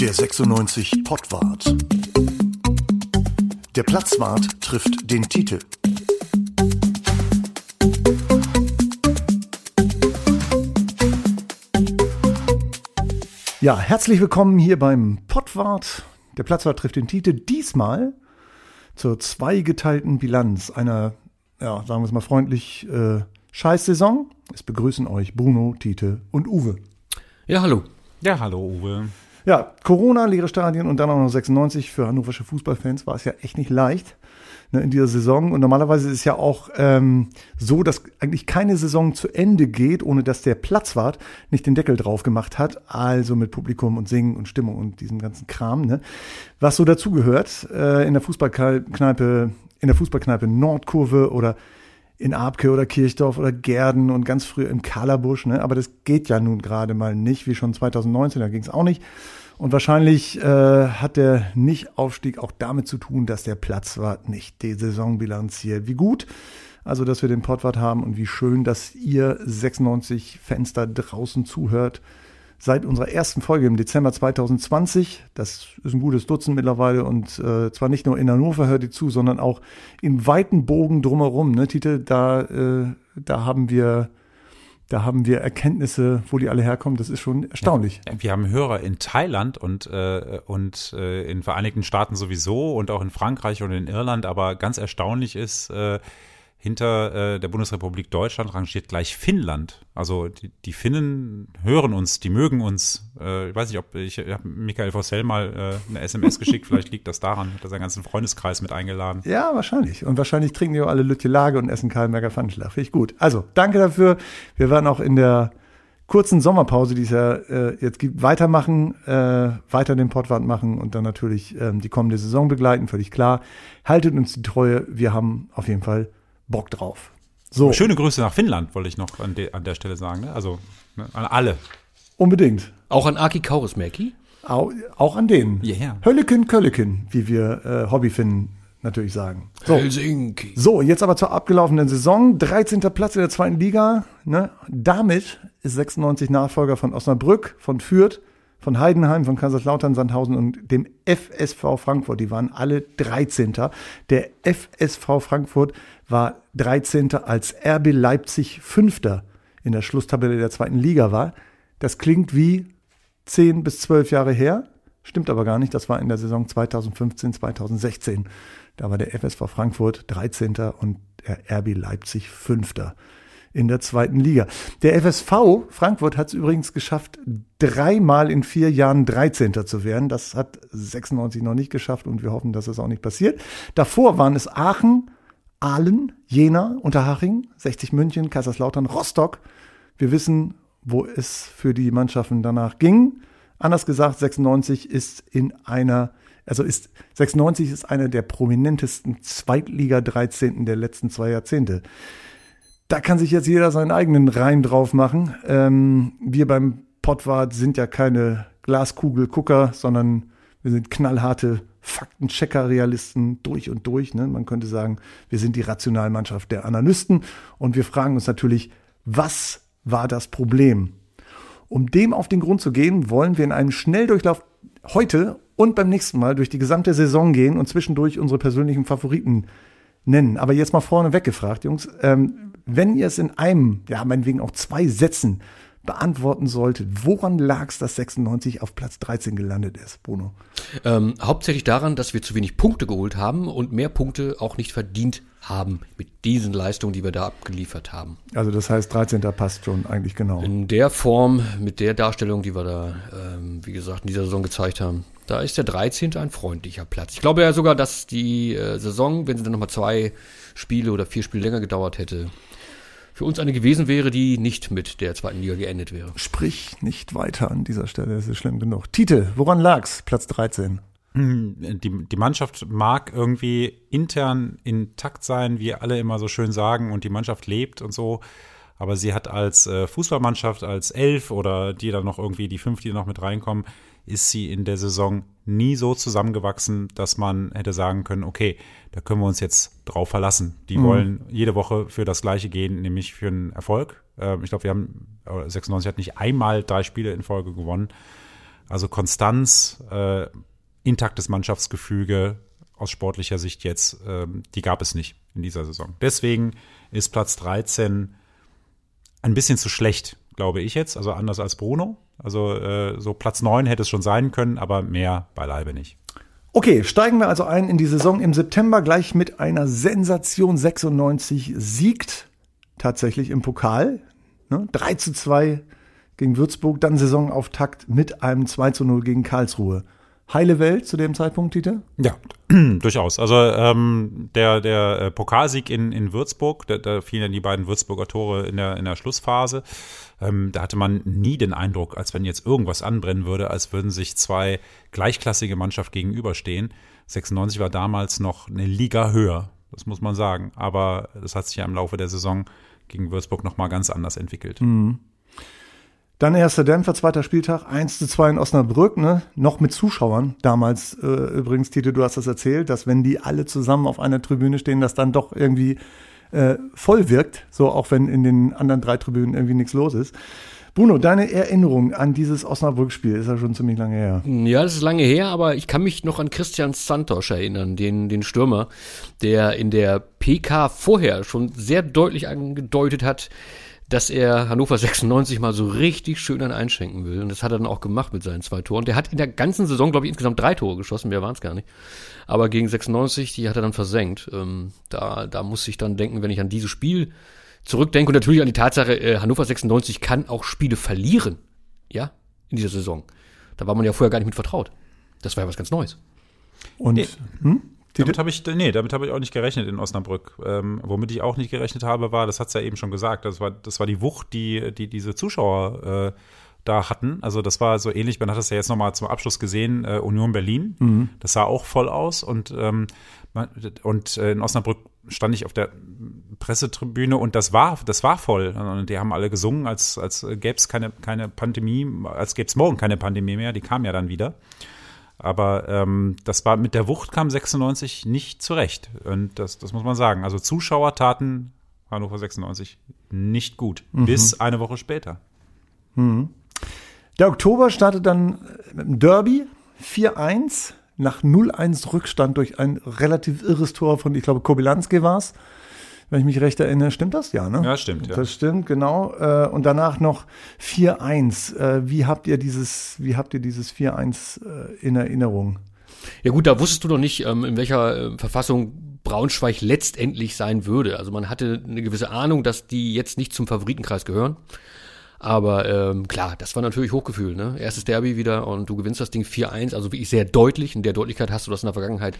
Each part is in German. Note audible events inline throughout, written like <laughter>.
Der 96 Pottwart. Der Platzwart trifft den Titel. Ja, herzlich willkommen hier beim Pottwart. Der Platzwart trifft den Titel. Diesmal zur zweigeteilten Bilanz einer, ja, sagen wir es mal freundlich, äh, Scheißsaison. Es begrüßen euch Bruno, Tite und Uwe. Ja, hallo. Ja, hallo Uwe. Ja, Corona, leere Stadien und dann auch noch 96 für hannoversche Fußballfans war es ja echt nicht leicht ne, in dieser Saison. Und normalerweise ist es ja auch ähm, so, dass eigentlich keine Saison zu Ende geht, ohne dass der Platzwart nicht den Deckel drauf gemacht hat. Also mit Publikum und Singen und Stimmung und diesem ganzen Kram. Ne? Was so dazugehört äh, in der Fußballkneipe, in der Fußballkneipe Nordkurve oder in Abke oder Kirchdorf oder Gerden und ganz früh im Kalabusch. Ne? Aber das geht ja nun gerade mal nicht, wie schon 2019, da ging es auch nicht. Und wahrscheinlich äh, hat der Nicht-Aufstieg auch damit zu tun, dass der Platzwart nicht die Saison bilanziert. Wie gut, also dass wir den Pottwart haben und wie schön, dass ihr 96 Fans da draußen zuhört seit unserer ersten Folge im Dezember 2020. Das ist ein gutes Dutzend mittlerweile und äh, zwar nicht nur in Hannover hört ihr zu, sondern auch im weiten Bogen drumherum. Ne, Tite, da, äh, da haben wir da haben wir Erkenntnisse, wo die alle herkommen. Das ist schon erstaunlich. Ja, wir haben Hörer in Thailand und, äh, und äh, in Vereinigten Staaten sowieso und auch in Frankreich und in Irland. Aber ganz erstaunlich ist, äh, hinter äh, der Bundesrepublik Deutschland rangiert gleich Finnland. Also die, die Finnen hören uns, die mögen uns. Äh, ich weiß nicht, ob ich, ich habe Michael Vossell mal äh, eine SMS geschickt, vielleicht liegt das daran, hat er seinen ganzen Freundeskreis mit eingeladen. <laughs> Ja, wahrscheinlich. Und wahrscheinlich trinken die auch alle Lütje Lage und essen Karlmerger Pfannenschlag. Finde ich gut. Also, danke dafür. Wir werden auch in der kurzen Sommerpause, die es ja äh, jetzt gibt, weitermachen, äh, weiter den Pottwart machen und dann natürlich ähm, die kommende Saison begleiten, völlig klar. Haltet uns die Treue. Wir haben auf jeden Fall Bock drauf. So. Schöne Grüße nach Finnland, wollte ich noch an, de, an der Stelle sagen. Ne? Also ne, an alle. Unbedingt. Auch an Aki Kaurismäki? Auch, auch an denen. Ja, yeah. Hölleken, Kölleken, wie wir äh, Hobbyfinnen natürlich sagen. So. Helsinki. So, jetzt aber zur abgelaufenen Saison. 13. Platz in der zweiten Liga. Ne? Damit ist 96 Nachfolger von Osnabrück, von Fürth, von Heidenheim, von Kaiserslautern, Sandhausen und dem FSV Frankfurt. Die waren alle 13. Der FSV Frankfurt war 13. als RB Leipzig 5. in der Schlusstabelle der zweiten Liga war. Das klingt wie 10 bis 12 Jahre her, stimmt aber gar nicht. Das war in der Saison 2015, 2016. Da war der FSV Frankfurt 13. und der RB Leipzig 5 in der zweiten Liga. Der FSV Frankfurt hat es übrigens geschafft, dreimal in vier Jahren 13. zu werden. Das hat 96 noch nicht geschafft und wir hoffen, dass das auch nicht passiert. Davor waren es Aachen, Aalen, Jena, Unterhaching, 60 München, Kaiserslautern, Rostock. Wir wissen, wo es für die Mannschaften danach ging. Anders gesagt, 96 ist in einer, also ist 96 ist einer der prominentesten Zweitliga 13. der letzten zwei Jahrzehnte. Da kann sich jetzt jeder seinen eigenen Reim drauf machen. Ähm, wir beim Pottwart sind ja keine Glaskugelgucker, sondern wir sind knallharte Faktenchecker, Realisten durch und durch. Ne? Man könnte sagen, wir sind die Rationalmannschaft der Analysten und wir fragen uns natürlich, was war das Problem? Um dem auf den Grund zu gehen, wollen wir in einem Schnelldurchlauf heute und beim nächsten Mal durch die gesamte Saison gehen und zwischendurch unsere persönlichen Favoriten nennen. Aber jetzt mal vorne weggefragt, Jungs. Ähm, wenn ihr es in einem, ja, meinetwegen auch zwei Sätzen beantworten solltet, woran lag es, dass 96 auf Platz 13 gelandet ist, Bruno? Ähm, hauptsächlich daran, dass wir zu wenig Punkte geholt haben und mehr Punkte auch nicht verdient haben mit diesen Leistungen, die wir da abgeliefert haben. Also das heißt, 13. passt schon eigentlich genau. In der Form, mit der Darstellung, die wir da, ähm, wie gesagt, in dieser Saison gezeigt haben, da ist der 13. ein freundlicher Platz. Ich glaube ja sogar, dass die äh, Saison, wenn sie dann nochmal zwei Spiele oder vier Spiele länger gedauert hätte, für uns eine gewesen wäre, die nicht mit der zweiten Liga geendet wäre. Sprich nicht weiter an dieser Stelle, das ist schlimm genug. Tite, woran lag's? Platz 13. Hm, die, die Mannschaft mag irgendwie intern intakt sein, wie alle immer so schön sagen, und die Mannschaft lebt und so. Aber sie hat als äh, Fußballmannschaft, als Elf oder die dann noch irgendwie die fünf, die noch mit reinkommen, ist sie in der Saison nie so zusammengewachsen, dass man hätte sagen können, okay, da können wir uns jetzt drauf verlassen. Die mhm. wollen jede Woche für das Gleiche gehen, nämlich für einen Erfolg. Ähm, ich glaube, wir haben, 96 hat nicht einmal drei Spiele in Folge gewonnen. Also Konstanz, äh, intaktes Mannschaftsgefüge aus sportlicher Sicht jetzt, ähm, die gab es nicht in dieser Saison. Deswegen ist Platz 13 ein bisschen zu schlecht, glaube ich jetzt. Also anders als Bruno. Also äh, so Platz 9 hätte es schon sein können, aber mehr beileibe nicht. Okay, steigen wir also ein in die Saison im September gleich mit einer Sensation 96 siegt tatsächlich im Pokal. Ne? 3 zu 2 gegen Würzburg, dann Saisonauftakt mit einem 2 zu 0 gegen Karlsruhe. Heile Welt zu dem Zeitpunkt, Tite? Ja, <clears throat> durchaus. Also ähm, der, der äh, Pokalsieg in, in Würzburg, da, da fielen dann die beiden Würzburger Tore in der, in der Schlussphase. Ähm, da hatte man nie den Eindruck, als wenn jetzt irgendwas anbrennen würde, als würden sich zwei gleichklassige Mannschaft gegenüberstehen. 96 war damals noch eine Liga höher, das muss man sagen. Aber das hat sich ja im Laufe der Saison gegen Würzburg nochmal ganz anders entwickelt. Mhm. Dann erster Dämpfer, zweiter Spieltag, 1 zu 2 in Osnabrück, ne? noch mit Zuschauern. Damals äh, übrigens, Tite, du hast das erzählt, dass wenn die alle zusammen auf einer Tribüne stehen, das dann doch irgendwie äh, voll wirkt, so auch wenn in den anderen drei Tribünen irgendwie nichts los ist. Bruno, deine Erinnerung an dieses Osnabrück-Spiel ist ja schon ziemlich lange her. Ja, das ist lange her, aber ich kann mich noch an Christian Santos erinnern, den, den Stürmer, der in der PK vorher schon sehr deutlich angedeutet hat, dass er Hannover 96 mal so richtig schön an einschenken will. Und das hat er dann auch gemacht mit seinen zwei Toren. Der hat in der ganzen Saison, glaube ich, insgesamt drei Tore geschossen, mehr waren es gar nicht. Aber gegen 96, die hat er dann versenkt. Ähm, da, da muss ich dann denken, wenn ich an dieses Spiel zurückdenke und natürlich an die Tatsache, äh, Hannover 96 kann auch Spiele verlieren. Ja, in dieser Saison. Da war man ja vorher gar nicht mit vertraut. Das war ja was ganz Neues. Und, nee. hm? Damit habe ich, nee, damit habe ich auch nicht gerechnet in Osnabrück. Ähm, womit ich auch nicht gerechnet habe, war, das hat es ja eben schon gesagt, das war, das war die Wucht, die, die diese Zuschauer äh, da hatten. Also das war so ähnlich, man hat das ja jetzt nochmal zum Abschluss gesehen, äh, Union Berlin. Mhm. Das sah auch voll aus und, ähm, und äh, in Osnabrück stand ich auf der Pressetribüne und das war, das war voll. Und die haben alle gesungen, als, als gäbe es keine, keine Pandemie, als gäbe es morgen keine Pandemie mehr. Die kam ja dann wieder. Aber ähm, das war mit der Wucht kam 96 nicht zurecht. Und das, das muss man sagen. Also Zuschauer taten Hannover 96 nicht gut. Mhm. Bis eine Woche später. Mhm. Der Oktober startet dann mit dem Derby 4-1 nach 0-1 Rückstand durch ein relativ irres Tor von, ich glaube, Kobylanski war es wenn ich mich recht erinnere. Stimmt das? Ja, ne? Ja, stimmt. Ja. Das stimmt, genau. Äh, und danach noch 4-1. Äh, wie habt ihr dieses, wie habt ihr dieses 4-1 äh, in Erinnerung? Ja gut, da wusstest du noch nicht, ähm, in welcher Verfassung Braunschweig letztendlich sein würde. Also man hatte eine gewisse Ahnung, dass die jetzt nicht zum Favoritenkreis gehören. Aber ähm, klar, das war natürlich Hochgefühl. Ne? Erstes Derby wieder und du gewinnst das Ding 4-1, also wirklich sehr deutlich. In der Deutlichkeit hast du das in der Vergangenheit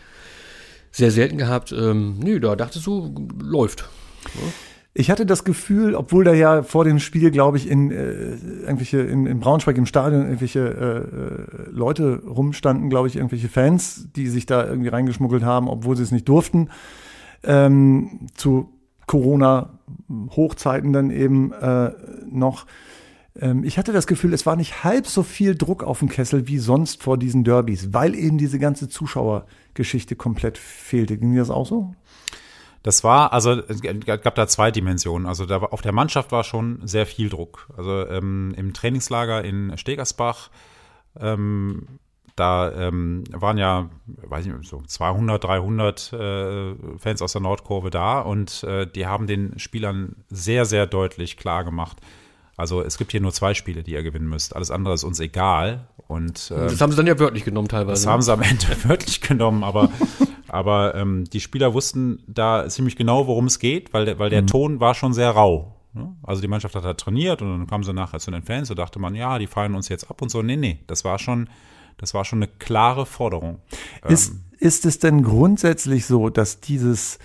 sehr selten gehabt. Ähm, nö, da dachtest du, läuft. Ja. Ich hatte das Gefühl, obwohl da ja vor dem Spiel, glaube ich, in äh, irgendwelche in, in Braunschweig im Stadion irgendwelche äh, äh, Leute rumstanden, glaube ich, irgendwelche Fans, die sich da irgendwie reingeschmuggelt haben, obwohl sie es nicht durften. Ähm, zu Corona-Hochzeiten dann eben äh, noch. Ähm, ich hatte das Gefühl, es war nicht halb so viel Druck auf dem Kessel wie sonst vor diesen Derbys, weil eben diese ganze Zuschauergeschichte komplett fehlte. Ging dir das auch so? Das war, also es gab da zwei Dimensionen. Also da auf der Mannschaft war schon sehr viel Druck. Also ähm, im Trainingslager in Stegersbach, ähm, da ähm, waren ja, weiß ich nicht, so 200, 300 äh, Fans aus der Nordkurve da und äh, die haben den Spielern sehr, sehr deutlich klar gemacht, also es gibt hier nur zwei Spiele, die ihr gewinnen müsst. Alles andere ist uns egal. Und, ähm, das haben sie dann ja wörtlich genommen teilweise. Das haben sie am Ende <laughs> wörtlich genommen, aber, <laughs> aber ähm, die Spieler wussten da ziemlich genau, worum es geht, weil der, weil der mhm. Ton war schon sehr rau. Ne? Also die Mannschaft hat da trainiert und dann kamen sie nachher zu den Fans und dachte man, ja, die feiern uns jetzt ab und so. Nee, nee, das war schon, das war schon eine klare Forderung. Ist, ähm, ist es denn grundsätzlich so, dass dieses,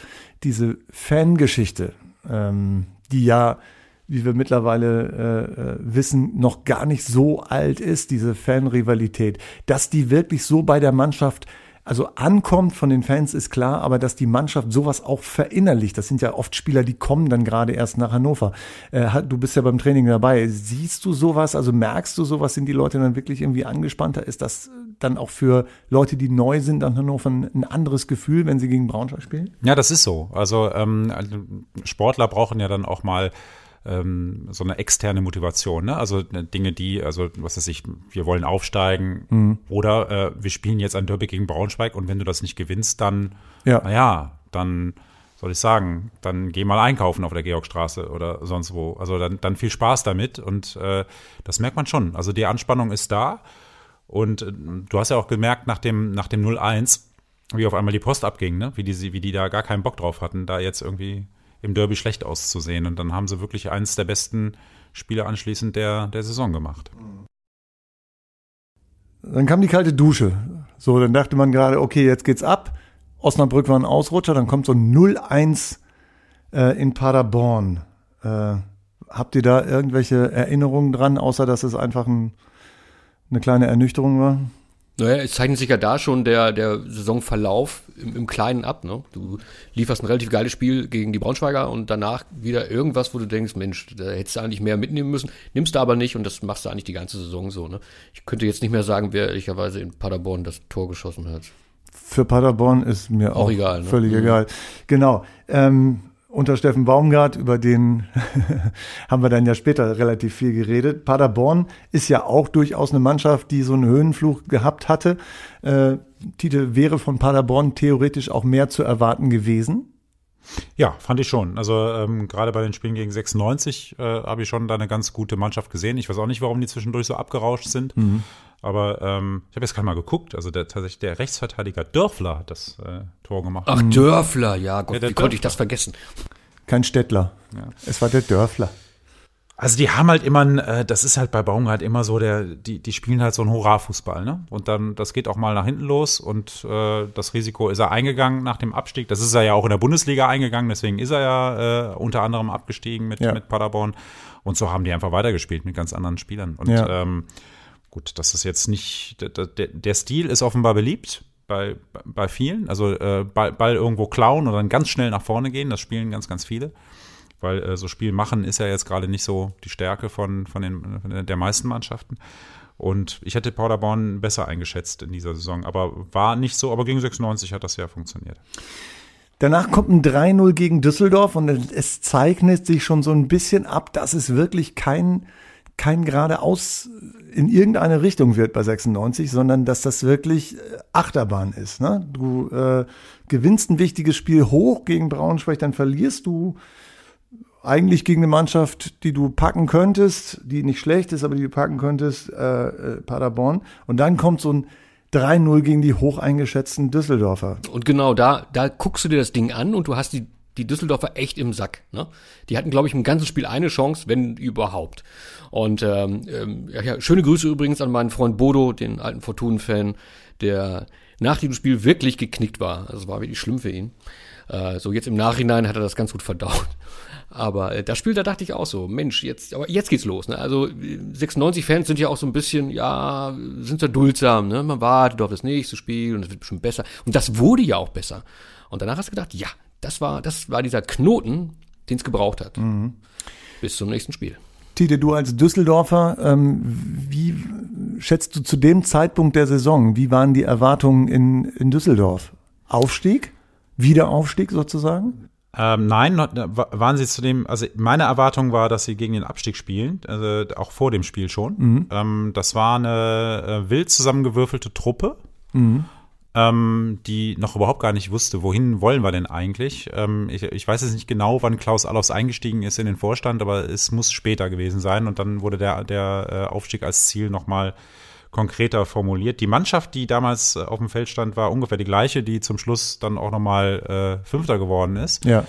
diese Fangeschichte, ähm, die ja wie wir mittlerweile äh, äh, wissen, noch gar nicht so alt ist, diese Fanrivalität. Dass die wirklich so bei der Mannschaft also ankommt von den Fans ist klar, aber dass die Mannschaft sowas auch verinnerlicht, das sind ja oft Spieler, die kommen dann gerade erst nach Hannover. Äh, du bist ja beim Training dabei. Siehst du sowas, also merkst du sowas, sind die Leute dann wirklich irgendwie angespannter? Ist das dann auch für Leute, die neu sind an Hannover ein anderes Gefühl, wenn sie gegen Braunschweig spielen? Ja, das ist so. Also ähm, Sportler brauchen ja dann auch mal ähm, so eine externe Motivation, ne? Also äh, Dinge, die, also was weiß ich, wir wollen aufsteigen mhm. oder äh, wir spielen jetzt ein Derby gegen Braunschweig und wenn du das nicht gewinnst, dann, ja. naja, dann soll ich sagen, dann geh mal einkaufen auf der Georgstraße oder sonst wo. Also dann, dann viel Spaß damit und äh, das merkt man schon. Also die Anspannung ist da und äh, du hast ja auch gemerkt nach dem, nach dem 0-1, wie auf einmal die Post abging, ne? wie, die, wie die da gar keinen Bock drauf hatten, da jetzt irgendwie im Derby schlecht auszusehen. Und dann haben sie wirklich eines der besten Spiele anschließend der, der Saison gemacht. Dann kam die kalte Dusche. So, dann dachte man gerade, okay, jetzt geht's ab. Osnabrück war ein Ausrutscher, dann kommt so 0-1 äh, in Paderborn. Äh, habt ihr da irgendwelche Erinnerungen dran, außer dass es einfach ein, eine kleine Ernüchterung war? Naja, es zeichnet sich ja da schon der, der Saisonverlauf im, im Kleinen ab. Ne? Du lieferst ein relativ geiles Spiel gegen die Braunschweiger und danach wieder irgendwas, wo du denkst, Mensch, da hättest du eigentlich mehr mitnehmen müssen, nimmst du aber nicht und das machst du eigentlich die ganze Saison so. Ne? Ich könnte jetzt nicht mehr sagen, wer ehrlicherweise in Paderborn das Tor geschossen hat. Für Paderborn ist mir auch, auch egal, ne? völlig mhm. egal. Genau. Ähm, unter Steffen Baumgart, über den <laughs> haben wir dann ja später relativ viel geredet. Paderborn ist ja auch durchaus eine Mannschaft, die so einen Höhenfluch gehabt hatte. Äh, Tite wäre von Paderborn theoretisch auch mehr zu erwarten gewesen. Ja, fand ich schon. Also ähm, gerade bei den Spielen gegen 96 äh, habe ich schon da eine ganz gute Mannschaft gesehen. Ich weiß auch nicht, warum die zwischendurch so abgerauscht sind. Mhm. Aber ähm, ich habe jetzt gerade mal geguckt. Also der, tatsächlich der Rechtsverteidiger Dörfler hat das äh, Tor gemacht. Ach, Dörfler, ja, Gott, ja, wie Dörfler. konnte ich das vergessen? Kein Städtler. Ja. Es war der Dörfler. Also die haben halt immer, äh, das ist halt bei Baumgart immer so, der, die, die spielen halt so einen Hurra-Fußball, ne? Und dann, das geht auch mal nach hinten los und äh, das Risiko ist er eingegangen nach dem Abstieg. Das ist er ja auch in der Bundesliga eingegangen, deswegen ist er ja äh, unter anderem abgestiegen mit, ja. mit Paderborn. Und so haben die einfach weitergespielt mit ganz anderen Spielern. Und ja. ähm, gut, das ist jetzt nicht, der, der, der Stil ist offenbar beliebt bei, bei vielen. Also äh, Ball, Ball irgendwo klauen und dann ganz schnell nach vorne gehen, das spielen ganz, ganz viele weil äh, so Spiel machen ist ja jetzt gerade nicht so die Stärke von, von, den, von der meisten Mannschaften. Und ich hätte Paderborn besser eingeschätzt in dieser Saison, aber war nicht so, aber gegen 96 hat das ja funktioniert. Danach kommt ein 3-0 gegen Düsseldorf und es zeichnet sich schon so ein bisschen ab, dass es wirklich kein, kein geradeaus in irgendeine Richtung wird bei 96, sondern dass das wirklich äh, Achterbahn ist. Ne? Du äh, gewinnst ein wichtiges Spiel hoch gegen Braunschweig, dann verlierst du eigentlich gegen eine Mannschaft, die du packen könntest, die nicht schlecht ist, aber die du packen könntest, äh, äh, Paderborn. Und dann kommt so ein 3-0 gegen die hoch eingeschätzten Düsseldorfer. Und genau, da, da guckst du dir das Ding an und du hast die, die Düsseldorfer echt im Sack. Ne? Die hatten, glaube ich, im ganzen Spiel eine Chance, wenn überhaupt. Und ähm, ähm, ja, schöne Grüße übrigens an meinen Freund Bodo, den alten Fortuna-Fan, der nach diesem Spiel wirklich geknickt war. Also war wirklich schlimm für ihn. Äh, so jetzt im Nachhinein hat er das ganz gut verdaut. Aber äh, das Spiel, da dachte ich auch so, Mensch, jetzt, aber jetzt geht's los. Ne? Also 96-Fans sind ja auch so ein bisschen, ja, sind so duldsam. Ne? Man wartet auf das nächste Spiel und es wird bestimmt besser. Und das wurde ja auch besser. Und danach hast du gedacht, ja, das war, das war dieser Knoten, den es gebraucht hat. Mhm. Bis zum nächsten Spiel. Tite, du als Düsseldorfer, ähm, wie schätzt du zu dem Zeitpunkt der Saison, wie waren die Erwartungen in, in Düsseldorf? Aufstieg? Wiederaufstieg sozusagen? Ähm, nein, waren sie zu dem, also meine Erwartung war, dass sie gegen den Abstieg spielen, also auch vor dem Spiel schon. Mhm. Ähm, das war eine äh, wild zusammengewürfelte Truppe, mhm. ähm, die noch überhaupt gar nicht wusste, wohin wollen wir denn eigentlich. Ähm, ich, ich, weiß jetzt nicht genau, wann Klaus Allofs eingestiegen ist in den Vorstand, aber es muss später gewesen sein und dann wurde der, der äh, Aufstieg als Ziel nochmal mal konkreter formuliert. Die Mannschaft, die damals äh, auf dem Feld stand, war ungefähr die gleiche, die zum Schluss dann auch nochmal äh, Fünfter geworden ist. Ja.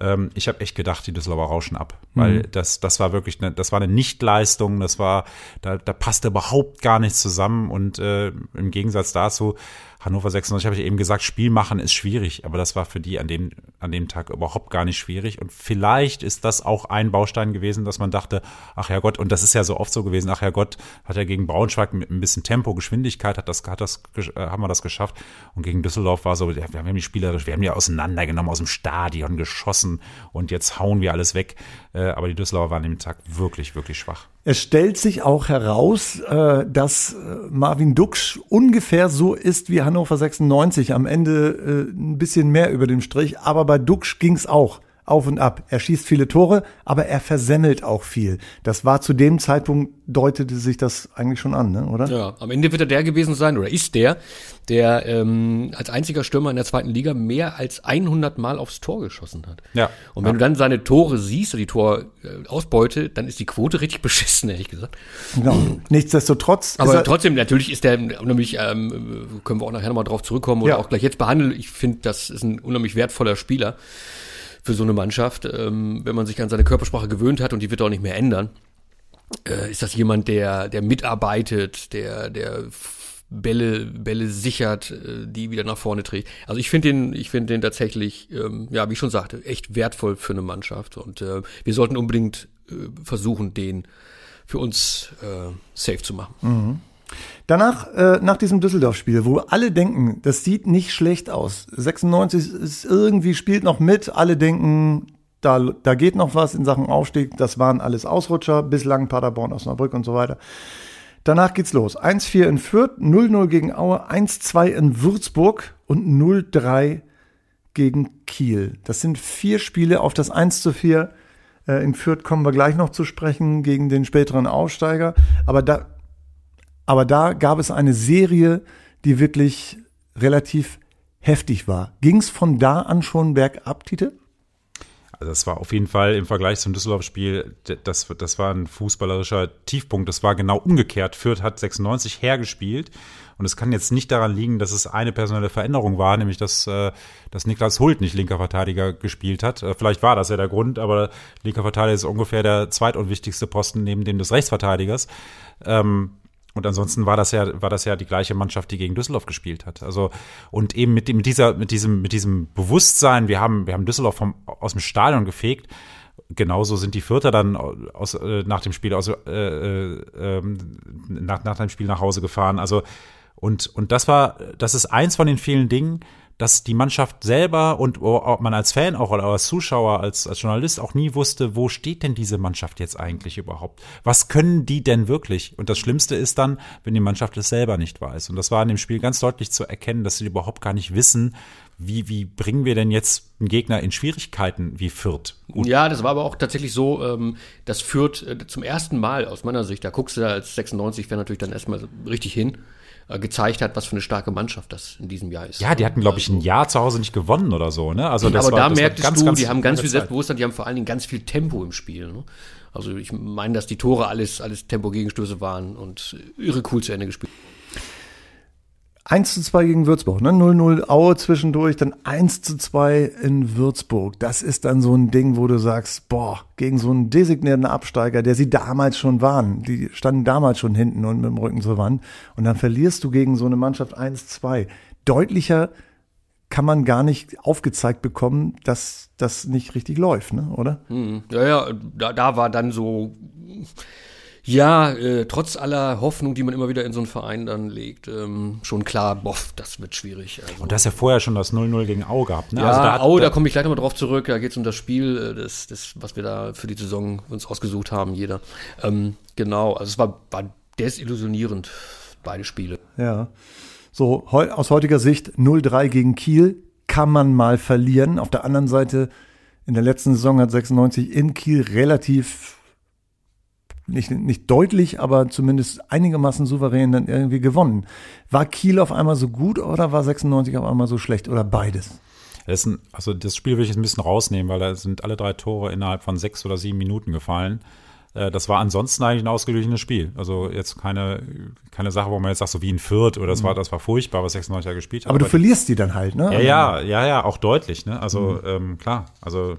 Ähm, ich habe echt gedacht, die Düsseldorfer rauschen ab, weil mhm. das, das war wirklich, eine, das war eine Nichtleistung, das war, da, da passte überhaupt gar nichts zusammen und äh, im Gegensatz dazu Hannover 96 habe ich eben gesagt, Spiel machen ist schwierig, aber das war für die an dem, an dem Tag überhaupt gar nicht schwierig. Und vielleicht ist das auch ein Baustein gewesen, dass man dachte, ach ja Gott, und das ist ja so oft so gewesen, ach ja Gott, hat er gegen Braunschweig mit ein bisschen Tempo, Geschwindigkeit, hat das, hat das, äh, haben wir das geschafft. Und gegen Düsseldorf war so, wir haben die spielerisch, wir haben die auseinandergenommen aus dem Stadion, geschossen und jetzt hauen wir alles weg. Äh, aber die Düsseldorfer waren an dem Tag wirklich, wirklich schwach. Es stellt sich auch heraus, äh, dass Marvin Duksch ungefähr so ist wie Hannover 96. Am Ende äh, ein bisschen mehr über dem Strich, aber bei Duksch ging's auch. Auf und ab. Er schießt viele Tore, aber er versemmelt auch viel. Das war zu dem Zeitpunkt, deutete sich das eigentlich schon an, ne? oder? Ja, am Ende wird er der gewesen sein, oder ist der, der ähm, als einziger Stürmer in der zweiten Liga mehr als 100 Mal aufs Tor geschossen hat. Ja. Und wenn ja. du dann seine Tore siehst, oder die Torausbeute, dann ist die Quote richtig <laughs> beschissen, ehrlich gesagt. Genau. Nichtsdestotrotz. Aber trotzdem, natürlich ist der unheimlich, ähm, können wir auch nachher nochmal drauf zurückkommen oder Ja. auch gleich jetzt behandeln. Ich finde, das ist ein unheimlich wertvoller Spieler für so eine Mannschaft. Ähm, wenn man sich an seine Körpersprache gewöhnt hat und die wird auch nicht mehr ändern, äh, ist das jemand, der, der mitarbeitet, der, der Bälle, Bälle sichert, äh, die wieder nach vorne trägt. Also ich finde den, ich finde den tatsächlich, ähm, ja, wie ich schon sagte, echt wertvoll für eine Mannschaft. Und äh, wir sollten unbedingt äh, versuchen, den für uns äh, safe zu machen. Danach, äh, nach diesem Düsseldorf-Spiel, wo alle denken, das sieht nicht schlecht aus. 96 ist irgendwie, spielt noch mit, alle denken, da, da geht noch was in Sachen Aufstieg. Das waren alles Ausrutscher, bislang Paderborn, Osnabrück und so weiter. Danach geht's los. 1-4 in Fürth, 0-0 gegen Aue, 1-2 in Würzburg und 0-3 gegen Kiel. Das sind vier Spiele auf das 1 zu 4. Äh, in Fürth kommen wir gleich noch zu sprechen gegen den späteren Aufsteiger. Aber da, aber da gab es eine Serie, die wirklich relativ heftig war. Ging's von da an schon bergab, Tite? Also das war auf jeden Fall im Vergleich zum Düsseldorf-Spiel, das, das war ein fußballerischer Tiefpunkt. Das war genau umgekehrt. Fürth hat 96 hergespielt. Und es kann jetzt nicht daran liegen, dass es eine personelle Veränderung war, nämlich dass, äh, dass Niklas Hult nicht linker Verteidiger gespielt hat. Äh, Vielleicht war das ja der Grund, aber linker Verteidiger ist ungefähr der zweitunwichtigste Posten neben dem des Rechtsverteidigers. Ähm, und ansonsten war das ja, war das ja die gleiche Mannschaft, die gegen Düsseldorf gespielt hat. Also, und eben mit, mit dieser, mit diesem, mit diesem Bewusstsein, wir haben, wir haben Düsseldorf vom, aus dem Stadion gefegt. Genauso sind die Vierter dann aus, äh, nach dem Spiel aus, äh, äh, ähm, nach, nach dem Spiel nach Hause gefahren. Also, und, und das war, das ist eins von den vielen Dingen, dass die Mannschaft selber und ob man als Fan auch oder als Zuschauer, als, als Journalist auch nie wusste, wo steht denn diese Mannschaft jetzt eigentlich überhaupt? Was können die denn wirklich? Und das Schlimmste ist dann, wenn die Mannschaft es selber nicht weiß. Und das war in dem Spiel ganz deutlich zu erkennen, dass sie überhaupt gar nicht wissen, wie, wie bringen wir denn jetzt einen Gegner in Schwierigkeiten wie Fürth? Gut, Ja, das war aber auch tatsächlich so, ähm, das führt äh, zum ersten Mal aus meiner Sicht, da guckst du da als 96-Fan natürlich dann erstmal richtig hin, gezeigt hat, was für eine starke Mannschaft das in diesem Jahr ist. ja, die hatten, glaube ich, ein Jahr zu Hause nicht gewonnen oder so. Ne? Also das aber war, da das merktest du, die haben ganz viel. Selbstbewusstsein, die haben vor allen Dingen ganz viel Tempo im Spiel. Ne? Also ich meine, dass die Tore alles, alles Tempo-Gegenstöße waren und irre cool zu Ende gespielt. 1 zu 2 gegen Würzburg, ne? 0-0 Aue zwischendurch, dann 1 zu 2 in Würzburg. Das ist dann so ein Ding, wo du sagst, boah, gegen so einen designierten Absteiger, der sie damals schon waren. Die standen damals schon hinten und mit dem Rücken zur Wand. Und dann verlierst du gegen so eine Mannschaft 1-2. Deutlicher kann man gar nicht aufgezeigt bekommen, dass das nicht richtig läuft, ne? oder? Mhm. Ja, ja, da, da war dann so, ja, äh, trotz aller Hoffnung, die man immer wieder in so einen Verein dann legt, ähm, schon klar, boff, das wird schwierig. Also. Und du hast ja vorher schon das 0-0 gegen Aue gehabt. Ne? Ja, also da hat, Aue, da komme ich gleich nochmal drauf zurück. Da geht es um das Spiel, äh, das, das, was wir da für die Saison uns ausgesucht haben, jeder. Ähm, genau, also es war, war desillusionierend, beide Spiele. Ja. So, heu, aus heutiger Sicht 0-3 gegen Kiel kann man mal verlieren. Auf der anderen Seite, in der letzten Saison hat 96 in Kiel relativ nicht, nicht deutlich, aber zumindest einigermaßen souverän dann irgendwie gewonnen. War Kiel auf einmal so gut oder war 96 auf einmal so schlecht oder beides? Das ein, also das Spiel will ich jetzt ein bisschen rausnehmen, weil da sind alle drei Tore innerhalb von sechs oder sieben Minuten gefallen. Äh, Das war ansonsten eigentlich ein ausgeglichenes Spiel. Also jetzt keine, keine Sache, wo man jetzt sagt, so wie ein Fürth oder das war, das war furchtbar, was 96 er gespielt hat. Aber du verlierst die dann halt, ne? Ja, ja, ja, ja, auch deutlich, ne? Also ähm, klar, also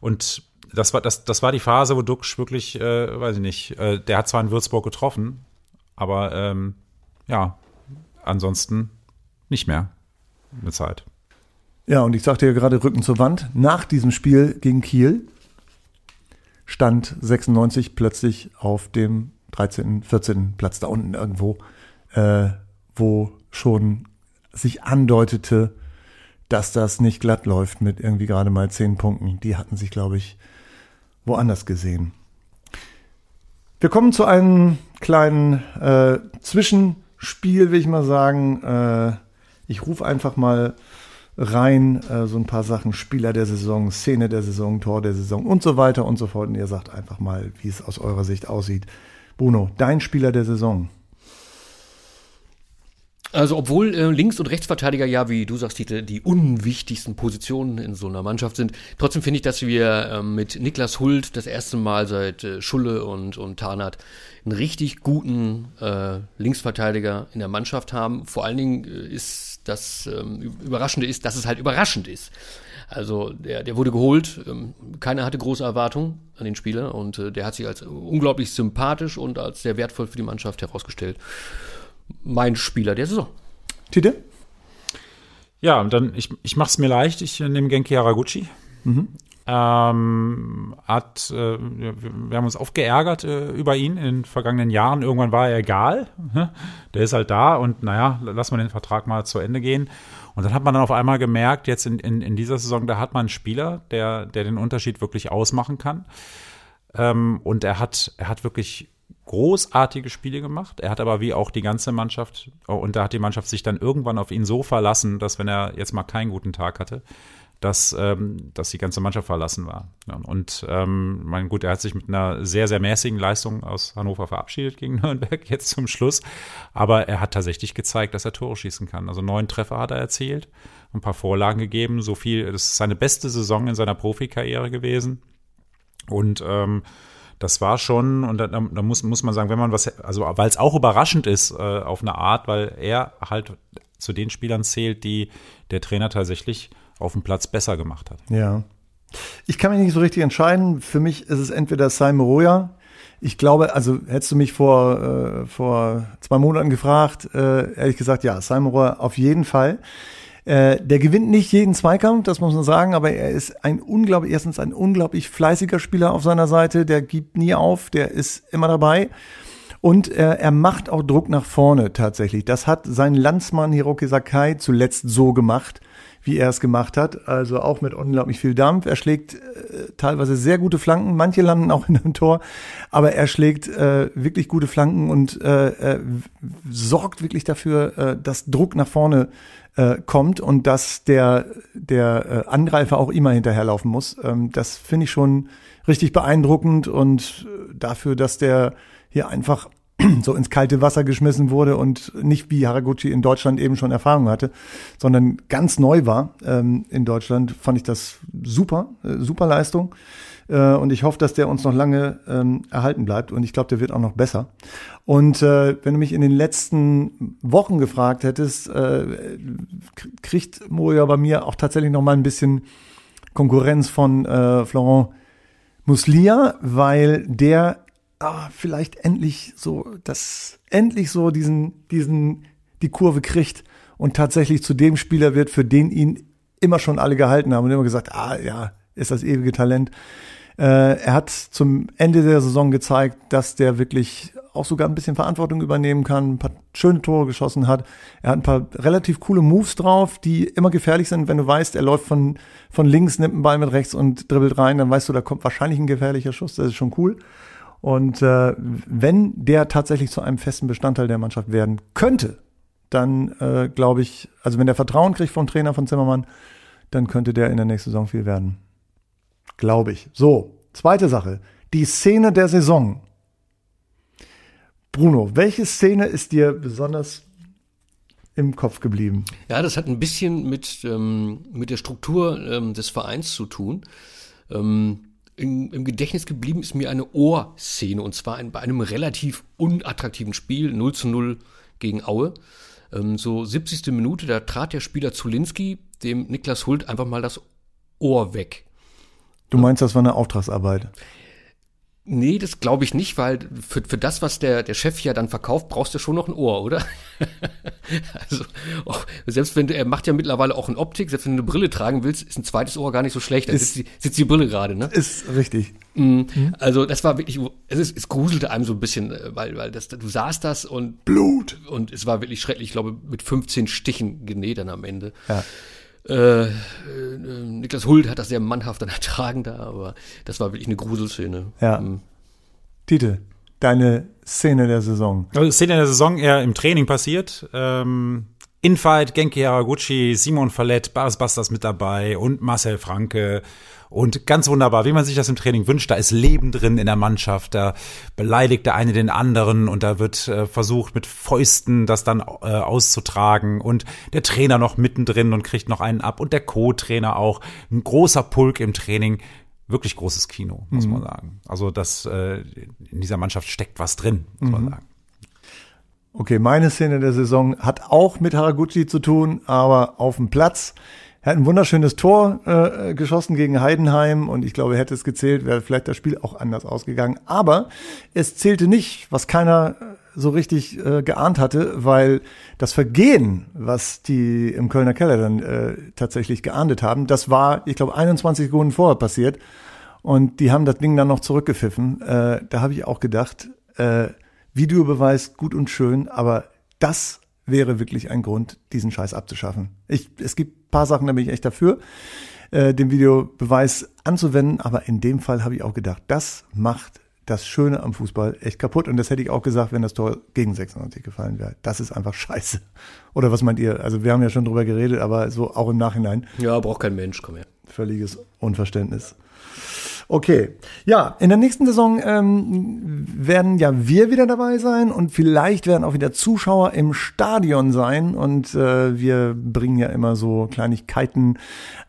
und das war das, das war die Phase, wo Duxch wirklich, äh, weiß ich nicht, äh, der hat zwar in Würzburg getroffen, aber ähm, ja, ansonsten nicht mehr eine Zeit. Ja, und ich sagte ja gerade Rücken zur Wand. Nach diesem Spiel gegen Kiel stand 96 plötzlich auf dem 13., 14. Platz da unten irgendwo, äh, wo schon sich andeutete, dass das nicht glatt läuft mit irgendwie gerade mal 10 Punkten. Die hatten sich, glaube ich, woanders gesehen. Wir kommen zu einem kleinen äh, Zwischenspiel, will ich mal sagen. Äh, ich rufe einfach mal rein, äh, so ein paar Sachen, Spieler der Saison, Szene der Saison, Tor der Saison und so weiter und so fort. Und ihr sagt einfach mal, wie es aus eurer Sicht aussieht. Bruno, dein Spieler der Saison. Also obwohl äh, Links- und Rechtsverteidiger ja, wie du sagst, Tite, die unwichtigsten Positionen in so einer Mannschaft sind, trotzdem finde ich, dass wir äh, mit Niklas Hult das erste Mal seit äh, Schulle und, und Tarnath einen richtig guten äh, Linksverteidiger in der Mannschaft haben. Vor allen Dingen äh, ist das ähm, Überraschende ist, dass es halt überraschend ist. Also der, der wurde geholt, ähm, keiner hatte große Erwartungen an den Spieler und äh, der hat sich als unglaublich sympathisch und als sehr wertvoll für die Mannschaft herausgestellt mein Spieler der Saison. Tite? Ja, und dann, ich, ich mache es mir leicht, ich nehme Genki Haraguchi. Mhm. Ähm, hat, äh, wir haben uns oft geärgert äh, über ihn in den vergangenen Jahren. Irgendwann war er egal. <laughs> Der ist halt da und naja, lass mal den Vertrag mal zu Ende gehen. Und dann hat man dann auf einmal gemerkt, jetzt in, in, in dieser Saison, da hat man einen Spieler, der, der den Unterschied wirklich ausmachen kann. Ähm, und er hat, er hat wirklich großartige Spiele gemacht. Er hat aber wie auch die ganze Mannschaft, oh, und da hat die Mannschaft sich dann irgendwann auf ihn so verlassen, dass wenn er jetzt mal keinen guten Tag hatte, dass, ähm, dass die ganze Mannschaft verlassen war. Und ähm, mein gut, er hat sich mit einer sehr, sehr mäßigen Leistung aus Hannover verabschiedet gegen <laughs> Nürnberg jetzt zum Schluss. Aber er hat tatsächlich gezeigt, dass er Tore schießen kann. Also neun Treffer hat er erzielt, ein paar Vorlagen gegeben, so viel. Das ist seine beste Saison in seiner Profikarriere gewesen. Und ähm, das war schon, und da, da, muss, muss man sagen, wenn man was, also weil es auch überraschend ist äh, auf eine Art, weil er halt zu den Spielern zählt, die der Trainer tatsächlich auf dem Platz besser gemacht hat. Ja. Ich kann mich nicht so richtig entscheiden. Für mich ist es entweder Simon Roya. Ich glaube, also hättest du mich vor, äh, vor zwei Monaten gefragt, äh, ehrlich gesagt, ja, Simon Roya auf jeden Fall. Äh, der gewinnt nicht jeden Zweikampf, das muss man sagen, aber er ist ein unglaublich, erstens ein unglaublich fleißiger Spieler auf seiner Seite, der gibt nie auf, der ist immer dabei. Und äh, er macht auch Druck nach vorne tatsächlich. Das hat sein Landsmann Hiroki Sakai zuletzt so gemacht, wie er es gemacht hat. Also auch mit unglaublich viel Dampf. Er schlägt äh, teilweise sehr gute Flanken. Manche landen auch <laughs> in einem Tor. Aber er schlägt äh, wirklich gute Flanken und äh, sorgt wirklich dafür, äh, dass Druck nach vorne äh, kommt und dass der, der äh, Angreifer auch immer hinterherlaufen muss. Ähm, das finde ich schon richtig beeindruckend und dafür, dass der hier einfach <clears throat> so ins kalte Wasser geschmissen wurde und nicht wie Haraguchi in Deutschland eben schon Erfahrung hatte, sondern ganz neu war ähm, in Deutschland, fand ich das super, äh, super Leistung. Äh, und ich hoffe, dass der uns noch lange ähm, erhalten bleibt. Und ich glaube, der wird auch noch besser. Und äh, wenn du mich in den letzten Wochen gefragt hättest, äh, kriegt Moja bei mir auch tatsächlich noch mal ein bisschen Konkurrenz von äh, Florent Muslia, weil der ah, vielleicht endlich so das endlich so diesen diesen die Kurve kriegt und tatsächlich zu dem Spieler wird, für den ihn immer schon alle gehalten haben und immer gesagt, ah ja, ist das ewige Talent. Äh, er hat zum Ende der Saison gezeigt, dass der wirklich auch sogar ein bisschen Verantwortung übernehmen kann, ein paar schöne Tore geschossen hat. Er hat ein paar relativ coole Moves drauf, die immer gefährlich sind, wenn du weißt, er läuft von, von links, nimmt einen Ball mit rechts und dribbelt rein, dann weißt du, da kommt wahrscheinlich ein gefährlicher Schuss, das ist schon cool. Und äh, wenn der tatsächlich zu einem festen Bestandteil der Mannschaft werden könnte, dann äh, glaube ich, also wenn der Vertrauen kriegt vom Trainer von Zimmermann, dann könnte der in der nächsten Saison viel werden. Glaube ich. So, zweite Sache. Die Szene der Saison. Bruno, welche Szene ist dir besonders im Kopf geblieben? Ja, das hat ein bisschen mit, ähm, mit der Struktur ähm, des Vereins zu tun. Ähm, in, Im Gedächtnis geblieben ist mir eine Ohrszene und zwar ein, bei einem relativ unattraktiven Spiel, 0 zu 0 gegen Aue. Ähm, so 70. Minute, da trat der Spieler Zulinski dem Niklas Hult einfach mal das Ohr weg. Du meinst, das war eine Auftragsarbeit? Nee, das glaube ich nicht, weil für, für das, was der, der Chef ja dann verkauft, brauchst du schon noch ein Ohr, oder? <laughs> also, auch, selbst wenn du, er macht ja mittlerweile auch eine Optik, selbst wenn du eine Brille tragen willst, ist ein zweites Ohr gar nicht so schlecht. Da sitzt die, sitzt die Brille gerade, ne? Ist richtig. Mhm. Mhm. Also, das war wirklich, es, ist, es gruselte einem so ein bisschen, äh, weil, weil das, du sahst das und Blut. Und es war wirklich schrecklich, ich glaube, mit 15 Stichen genäht dann am Ende. Ja. Äh, äh, Niklas Hult hat das sehr mannhaft dann <laughs> ertragen da, aber das war wirklich eine Gruselszene. Ja. Mhm. Titel, deine Szene der Saison. Also Szene der Saison eher im Training passiert. Ähm, Infight, Genki Haraguchi, Simon Fallett, Baris Bastas mit dabei und Marcel Franke. Und ganz wunderbar, wie man sich das im Training wünscht, da ist Leben drin in der Mannschaft, da beleidigt der eine den anderen und da wird äh, versucht mit Fäusten das dann äh, auszutragen und der Trainer noch mittendrin und kriegt noch einen ab und der Co-Trainer auch. Ein großer Pulk im Training wirklich großes Kino, muss mhm. man sagen. Also das äh, in dieser Mannschaft steckt was drin, muss mhm. man sagen. Okay, meine Szene der Saison hat auch mit Haraguchi zu tun, aber auf dem Platz. Er hat ein wunderschönes Tor äh, geschossen gegen Heidenheim und ich glaube, hätte es gezählt, wäre vielleicht das Spiel auch anders ausgegangen. Aber es zählte nicht, was keiner so richtig äh, geahnt hatte, weil das Vergehen, was die im Kölner Keller dann äh, tatsächlich geahndet haben, das war, ich glaube, 21 Sekunden vorher passiert. Und die haben das Ding dann noch zurückgepfiffen. Äh, da habe ich auch gedacht, äh, Videobeweis gut und schön, aber das wäre wirklich ein Grund, diesen Scheiß abzuschaffen. Ich, es gibt paar Sachen, da bin ich echt dafür, äh, den Videobeweis anzuwenden, aber in dem Fall habe ich auch gedacht, das macht das Schöne am Fußball echt kaputt. Und das hätte ich auch gesagt, wenn das Tor gegen 96 gefallen wäre. Das ist einfach scheiße. <laughs> Oder was meint ihr? Also wir haben ja schon drüber geredet, aber so auch im Nachhinein. Ja, braucht kein Mensch, komm her. Völliges Unverständnis. Okay, ja, in der nächsten Saison ähm, werden ja wir wieder dabei sein und vielleicht werden auch wieder Zuschauer im Stadion sein. Und äh, wir bringen ja immer so Kleinigkeiten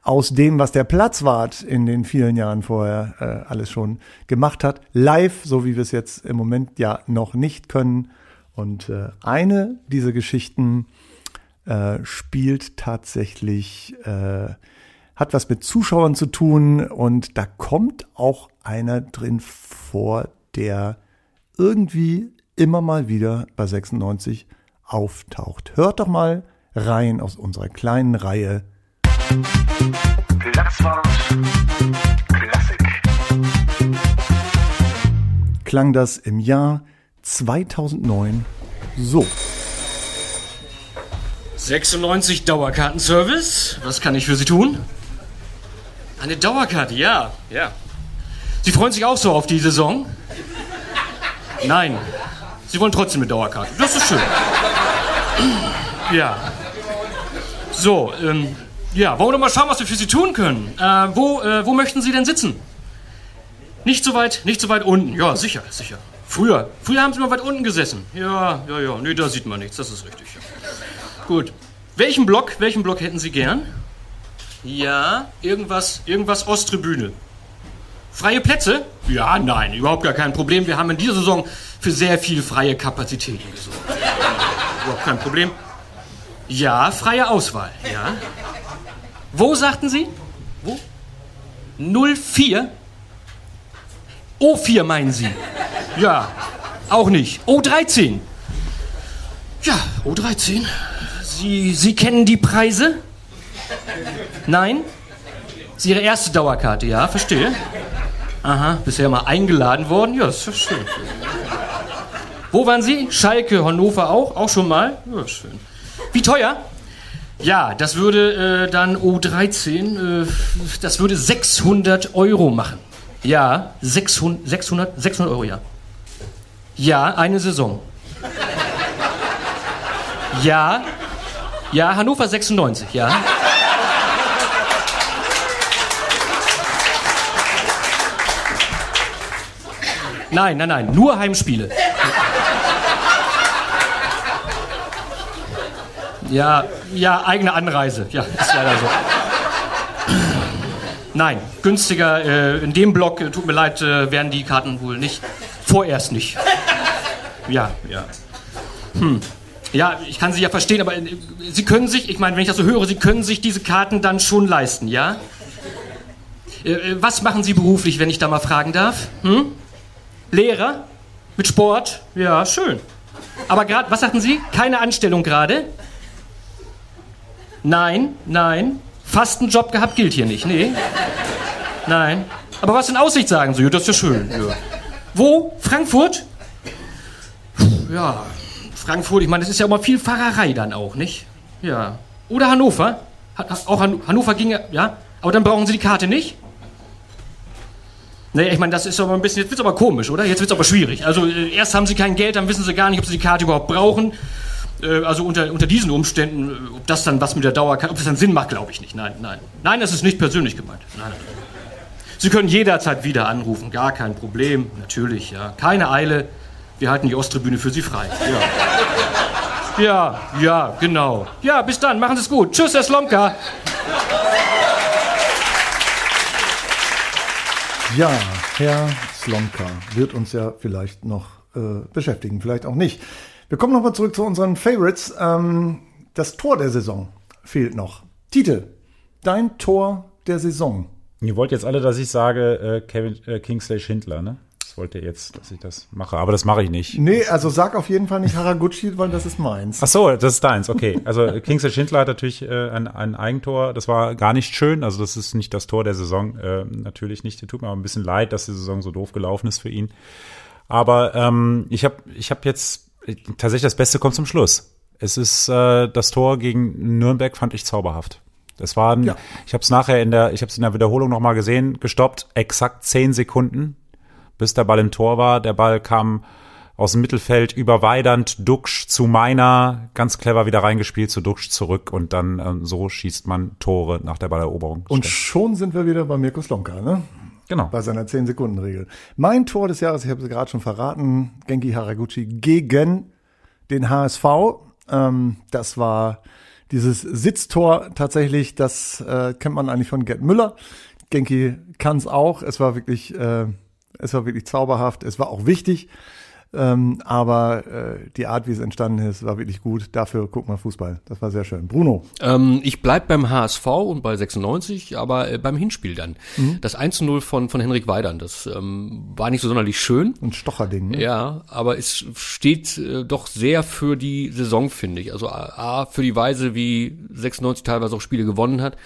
aus dem, was der Platzwart in den vielen Jahren vorher äh, alles schon gemacht hat, live, so wie wir es jetzt im Moment ja noch nicht können. Und äh, eine dieser Geschichten äh, spielt tatsächlich äh, hat was mit Zuschauern zu tun und da kommt auch einer drin vor, der irgendwie immer mal wieder bei 96 auftaucht. Hört doch mal rein aus unserer kleinen Reihe. Klang das im Jahr 2009 so. 96 Dauerkartenservice. Was kann ich für Sie tun? Eine Dauerkarte, ja, ja. Sie freuen sich auch so auf die Saison? Nein. Sie wollen trotzdem eine Dauerkarte. Das ist schön. Ja. So, ähm, ja, wollen wir mal schauen, was wir für Sie tun können. Äh, wo, äh, wo möchten Sie denn sitzen? Nicht so weit, nicht so weit unten. Ja, sicher, sicher. Früher, früher haben Sie mal weit unten gesessen. Ja, ja, ja. Nee, da sieht man nichts. Das ist richtig. Gut. Welchen Block, welchen Block hätten Sie gern? Ja, irgendwas, irgendwas Osttribüne. Freie Plätze? Ja, nein, überhaupt gar kein Problem. Wir haben in dieser Saison für sehr viel freie Kapazitäten gesorgt. <laughs> überhaupt kein Problem. Ja, freie Auswahl, ja. Wo sagten Sie? Wo? 04? O4 meinen Sie? Ja, auch nicht. O13? Ja, O13. Sie, Sie kennen die Preise? Nein? Das ist Ihre erste Dauerkarte, ja, verstehe. Aha, bisher mal eingeladen worden? Ja, das ist schön. Wo waren Sie? Schalke, Hannover auch? Auch schon mal? Ja, schön. Wie teuer? Ja, das würde äh, dann O13, äh, das würde 600 Euro machen. Ja, 600, 600, 600 Euro, ja. Ja, eine Saison. Ja, ja, Hannover 96, ja. Nein, nein, nein, nur Heimspiele. Ja, ja, eigene Anreise. Ja, ist leider so. Nein, günstiger äh, in dem Block, äh, tut mir leid, äh, werden die Karten wohl nicht. Vorerst nicht. Ja, ja. Hm. Ja, ich kann Sie ja verstehen, aber äh, Sie können sich, ich meine, wenn ich das so höre, Sie können sich diese Karten dann schon leisten, ja? Äh, äh, was machen Sie beruflich, wenn ich da mal fragen darf? Hm? Lehrer? Mit Sport? Ja, schön. Aber gerade, was sagten Sie? Keine Anstellung gerade? Nein, nein. Fast einen Job gehabt gilt hier nicht. Nee. Nein. Aber was in Aussicht sagen Sie? Ja, das ist ja schön. Ja. Wo? Frankfurt? Ja, Frankfurt, ich meine, das ist ja immer viel Fahrerei dann auch, nicht? Ja. Oder Hannover? Auch Hannover ging ja. Aber dann brauchen Sie die Karte nicht? Naja, ich meine, das ist aber ein bisschen, jetzt wird's aber komisch, oder? Jetzt wird's aber schwierig. Also, äh, erst haben sie kein Geld, dann wissen sie gar nicht, ob sie die Karte überhaupt brauchen. Äh, also unter, unter diesen Umständen, äh, ob das dann was mit der Dauer ob das dann Sinn macht, glaube ich nicht. Nein, nein. Nein, das ist nicht persönlich gemeint. Nein, nein. Sie können jederzeit wieder anrufen, gar kein Problem. Natürlich, ja. Keine Eile. Wir halten die Osttribüne für Sie frei. Ja. Ja, ja, genau. Ja, bis dann. Machen Sie es gut. Tschüss, Herr Slomka. Ja, Herr Slomka wird uns ja vielleicht noch äh, beschäftigen, vielleicht auch nicht. Wir kommen nochmal zurück zu unseren Favorites. Ähm, das Tor der Saison fehlt noch. Tite, dein Tor der Saison. Ihr wollt jetzt alle, dass ich sage, äh, Kevin äh, Kingsley Schindler, ne? Das wollt ihr jetzt, dass ich das mache, aber das mache ich nicht. Nee, also sag auf jeden Fall nicht Haraguchi, weil das ist meins. Ach so, das ist deins, okay. Also Kingsley Schindler hat natürlich äh, ein, ein Eigentor, das war gar nicht schön, also das ist nicht das Tor der Saison, äh, natürlich nicht. Tut mir aber ein bisschen leid, dass die Saison so doof gelaufen ist für ihn. Aber ähm, ich habe ich hab jetzt tatsächlich das Beste kommt zum Schluss. Es ist äh, das Tor gegen Nürnberg fand ich zauberhaft. Das waren, Ja. ich habe es nachher in der, ich habe es in der Wiederholung noch mal gesehen, gestoppt, exakt zehn Sekunden, bis der Ball im Tor war. Der Ball kam aus dem Mittelfeld über Weidand, Duxch zu Meiner, ganz clever wieder reingespielt zu Duxch zurück und dann ähm, so schießt man Tore nach der Balleroberung. Und schon sind wir wieder bei Mirko Slomka, ne? genau. Bei seiner 10-Sekunden-Regel. Mein Tor des Jahres, ich habe es gerade schon verraten, Genki Haraguchi gegen den HSV. Ähm, das war dieses Sitztor tatsächlich, das äh, kennt man eigentlich von Gerd Müller. Genki kann es auch. Es war wirklich, äh, es war wirklich zauberhaft. Es war auch wichtig. Ähm, aber äh, die Art, wie es entstanden ist, war wirklich gut. Dafür guck mal Fußball. Das war sehr schön. Bruno. Ähm, ich bleib beim HSV und bei 96, aber äh, beim Hinspiel dann. Das 1-0 von, von Henrik Weidern, das ähm, war nicht so sonderlich schön. Und Stocherding. Ne? Ja, aber es steht äh, doch sehr für die Saison, finde ich. Also A, für die Weise, wie 96 teilweise auch Spiele gewonnen hat.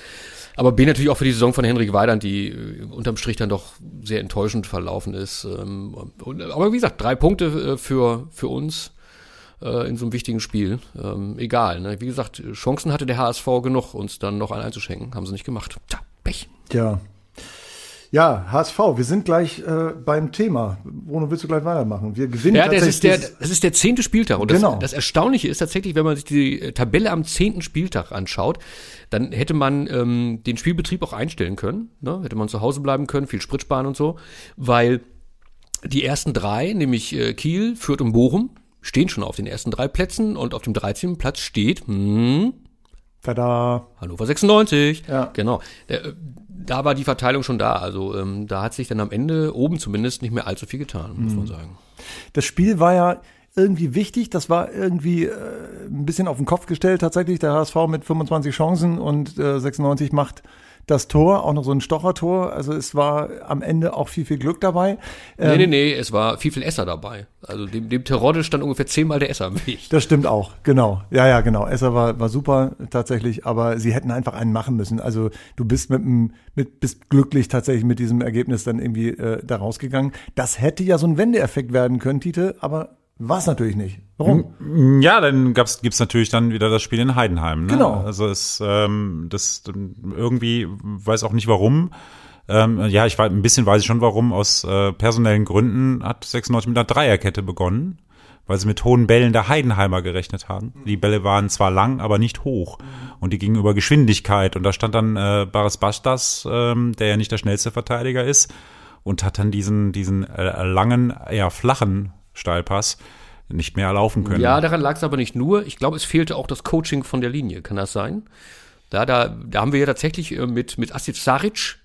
Aber B natürlich auch für die Saison von Henrik Weidand, die äh, unterm Strich dann doch sehr enttäuschend verlaufen ist. Ähm, und, aber wie gesagt, drei Punkte äh, für, für uns äh, in so einem wichtigen Spiel. Ähm, egal, ne? wie gesagt, Chancen hatte der HSV genug, uns dann noch einen einzuschenken. Haben sie nicht gemacht. Tja, Pech. Ja. Ja, HSV, wir sind gleich äh, beim Thema. Bruno, willst du gleich weitermachen? Wir gewinnen Ja, das ist der, tatsächlich das ist der zehnte Spieltag. Und das, Genau. das Erstaunliche ist tatsächlich, wenn man sich die äh, Tabelle am zehnten Spieltag anschaut, dann hätte man ähm, den Spielbetrieb auch einstellen können. Ne? Hätte man zu Hause bleiben können, viel Sprit sparen und so. Weil die ersten drei, nämlich äh, Kiel, Fürth und Bochum, stehen schon auf den ersten drei Plätzen und auf dem 13. Platz steht hm, Tada. Hannover 96. Ja. Genau. Der, äh, da war die Verteilung schon da. Also ähm, da hat sich dann am Ende oben zumindest nicht mehr allzu viel getan, muss Mhm. man sagen. Das Spiel war ja irgendwie wichtig. Das war irgendwie äh, ein bisschen auf den Kopf gestellt. Tatsächlich der HSV mit 25 Chancen und äh, 96 macht das Tor, auch noch so ein Stochertor. Also es war am Ende auch viel, viel Glück dabei. Ähm, Nee, nee, nee, es war viel, viel Esser dabei. Also dem, dem Terodde stand ungefähr zehnmal der Esser im Weg. Das stimmt auch, genau. Ja, ja, genau. Esser war, war super tatsächlich, aber sie hätten einfach einen machen müssen. Also du bist mit dem, mit, bist glücklich tatsächlich mit diesem Ergebnis dann irgendwie äh, da rausgegangen. Das hätte ja so ein Wendeeffekt werden können, Tite, aber war es natürlich nicht. Warum? Ja, dann gab's, gibt's natürlich dann wieder das Spiel in Heidenheim. Ne? Genau. Also es, ähm, das irgendwie weiß auch nicht warum. Ähm, ja, ich weiß ein bisschen weiß ich schon warum. Aus äh, personellen Gründen hat 96 mit einer Dreierkette begonnen, weil sie mit hohen Bällen der Heidenheimer gerechnet haben. Die Bälle waren zwar lang, aber nicht hoch und die gingen über Geschwindigkeit. Und da stand dann äh, Baris Bastas, ähm, der ja nicht der schnellste Verteidiger ist, und hat dann diesen diesen äh, langen, eher flachen Steilpass nicht mehr erlaufen können. Ja, daran lag es aber nicht nur. Ich glaube, es fehlte auch das Coaching von der Linie. Kann das sein? Da, da, da haben wir ja tatsächlich äh, mit, mit Asif Saric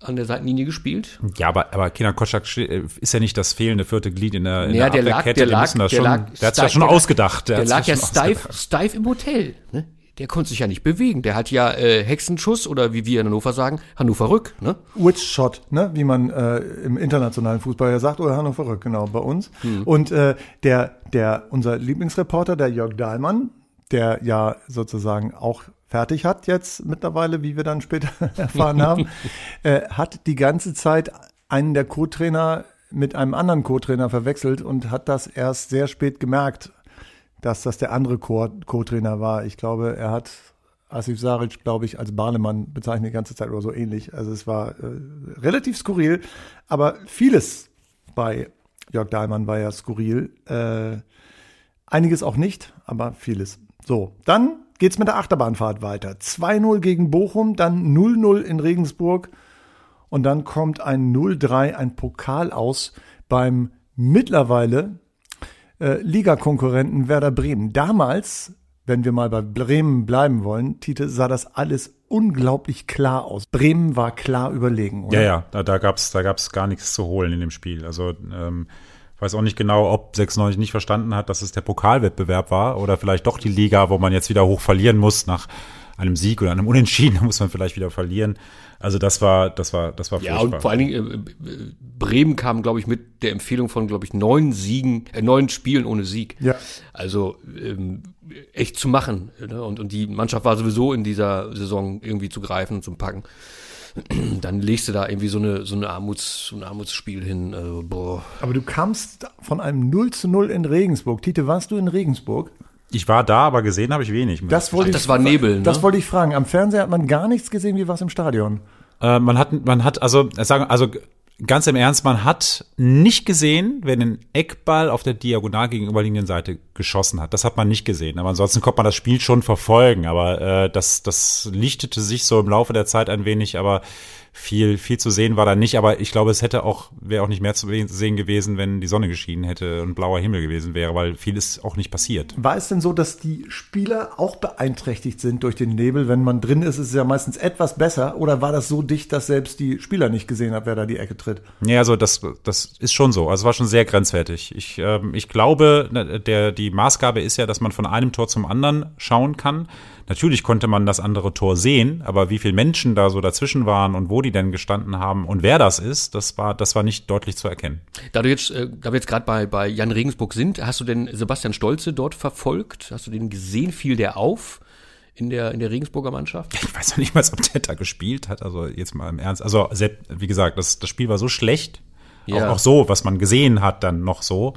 an der Seitenlinie gespielt. Ja, aber, aber Kenan Kotschak ist ja nicht das fehlende vierte Glied in der, in Ja, der der lag, der lag, der schon, lag, der hat's ja steif- schon der ausgedacht. Der, hat's lag ja steif, steif im Hotel. Ne? Der konnte sich ja nicht bewegen. Der hat ja äh, Hexenschuss oder wie wir in Hannover sagen, Hannover Rück. Ne? Witch Shot, ne, wie man äh, im internationalen Fußball ja sagt, oder Hannover Rück, genau, bei uns. Und äh, der, der, unser Lieblingsreporter, der Jörg Dahlmann, der ja sozusagen auch fertig hat jetzt mittlerweile, wie wir dann später <laughs> erfahren haben, <laughs> äh, hat die ganze Zeit einen der Co-Trainer mit einem anderen Co-Trainer verwechselt und hat das erst sehr spät gemerkt, dass das der andere Co- Co-Trainer war. Ich glaube, er hat Asif Saric, glaube ich, als Bahnemann bezeichnet die ganze Zeit oder so ähnlich. Also es war äh, relativ skurril, aber vieles bei Jörg Dahlmann war ja skurril. Äh, Einiges auch nicht, aber vieles. So, dann geht's mit der Achterbahnfahrt weiter. 2-0 gegen Bochum, dann 0-0 in Regensburg und dann kommt ein 0-3, ein Pokal aus beim mittlerweile äh, Ligakonkurrenten Werder Bremen. Damals, wenn wir mal bei Bremen bleiben wollen, Tite, sah das alles unglaublich klar aus. Bremen war klar überlegen, oder? Ja, ja, da, da gab's da gab's gar nichts zu holen in dem Spiel. Also ähm, weiß auch nicht genau, ob 96 nicht verstanden hat, dass es der Pokalwettbewerb war oder vielleicht doch die Liga, wo man jetzt wieder hoch verlieren muss nach einem Sieg oder einem Unentschieden, <laughs> muss man vielleicht wieder verlieren. Also das war, das war, das war Ja, furchtbar. und vor allen Dingen, äh, äh, Bremen kam, glaube ich, mit der Empfehlung von, glaube ich, neun Siegen, äh, neun Spielen ohne Sieg. Ja. Also ähm, echt zu machen. Ne? Und, und die Mannschaft war sowieso in dieser Saison irgendwie zu greifen und zu packen. <clears throat> Dann legst du da irgendwie so eine so eine Armuts, so ein Armutsspiel hin. Also, boah. Aber du kamst von einem 0 zu 0 in Regensburg. Tite, warst du in Regensburg? Ich war da, aber gesehen habe ich wenig. Das wollte Ach, das war Nebel, ne? Das wollte ich fragen. Am Fernseher hat man gar nichts gesehen, wie war es im Stadion? Äh, man hat, man hat, also, äh, sagen, also ganz im Ernst, man hat nicht gesehen, wenn ein Eckball auf der diagonal gegenüberliegenden Seite geschossen hat. Das hat man nicht gesehen. Aber ansonsten konnte man das Spiel schon verfolgen. Aber äh, das, das lichtete sich so im Laufe der Zeit ein wenig. Aber viel, viel zu sehen war da nicht. Aber ich glaube, es hätte auch, wäre auch nicht mehr zu sehen gewesen, wenn die Sonne geschienen hätte und blauer Himmel gewesen wäre, weil viel ist auch nicht passiert. War es denn so, dass die Spieler auch beeinträchtigt sind durch den Nebel? Wenn man drin ist, ist es ja meistens etwas besser. Oder war das so dicht, dass selbst die Spieler nicht gesehen haben, wer da die Ecke tritt? Ja, also das, das ist schon so. Also es war schon sehr grenzwertig. Ich, ähm, ich glaube, der, die Maßgabe ist ja, dass man von einem Tor zum anderen schauen kann. Natürlich konnte man das andere Tor sehen, aber wie viele Menschen da so dazwischen waren und wo die denn gestanden haben und wer das ist, das war, das war nicht deutlich zu erkennen. Da du jetzt, äh, da wir jetzt gerade bei, bei Jan Regensburg sind, hast du denn Sebastian Stolze dort verfolgt? Hast du den gesehen? Fiel der auf in der, in der Regensburger Mannschaft? Ich weiß noch nicht mal, ob der da gespielt hat. Also jetzt mal im Ernst. Also wie gesagt, das, das Spiel war so schlecht, Ja. auch, auch so, was man gesehen hat, dann noch so,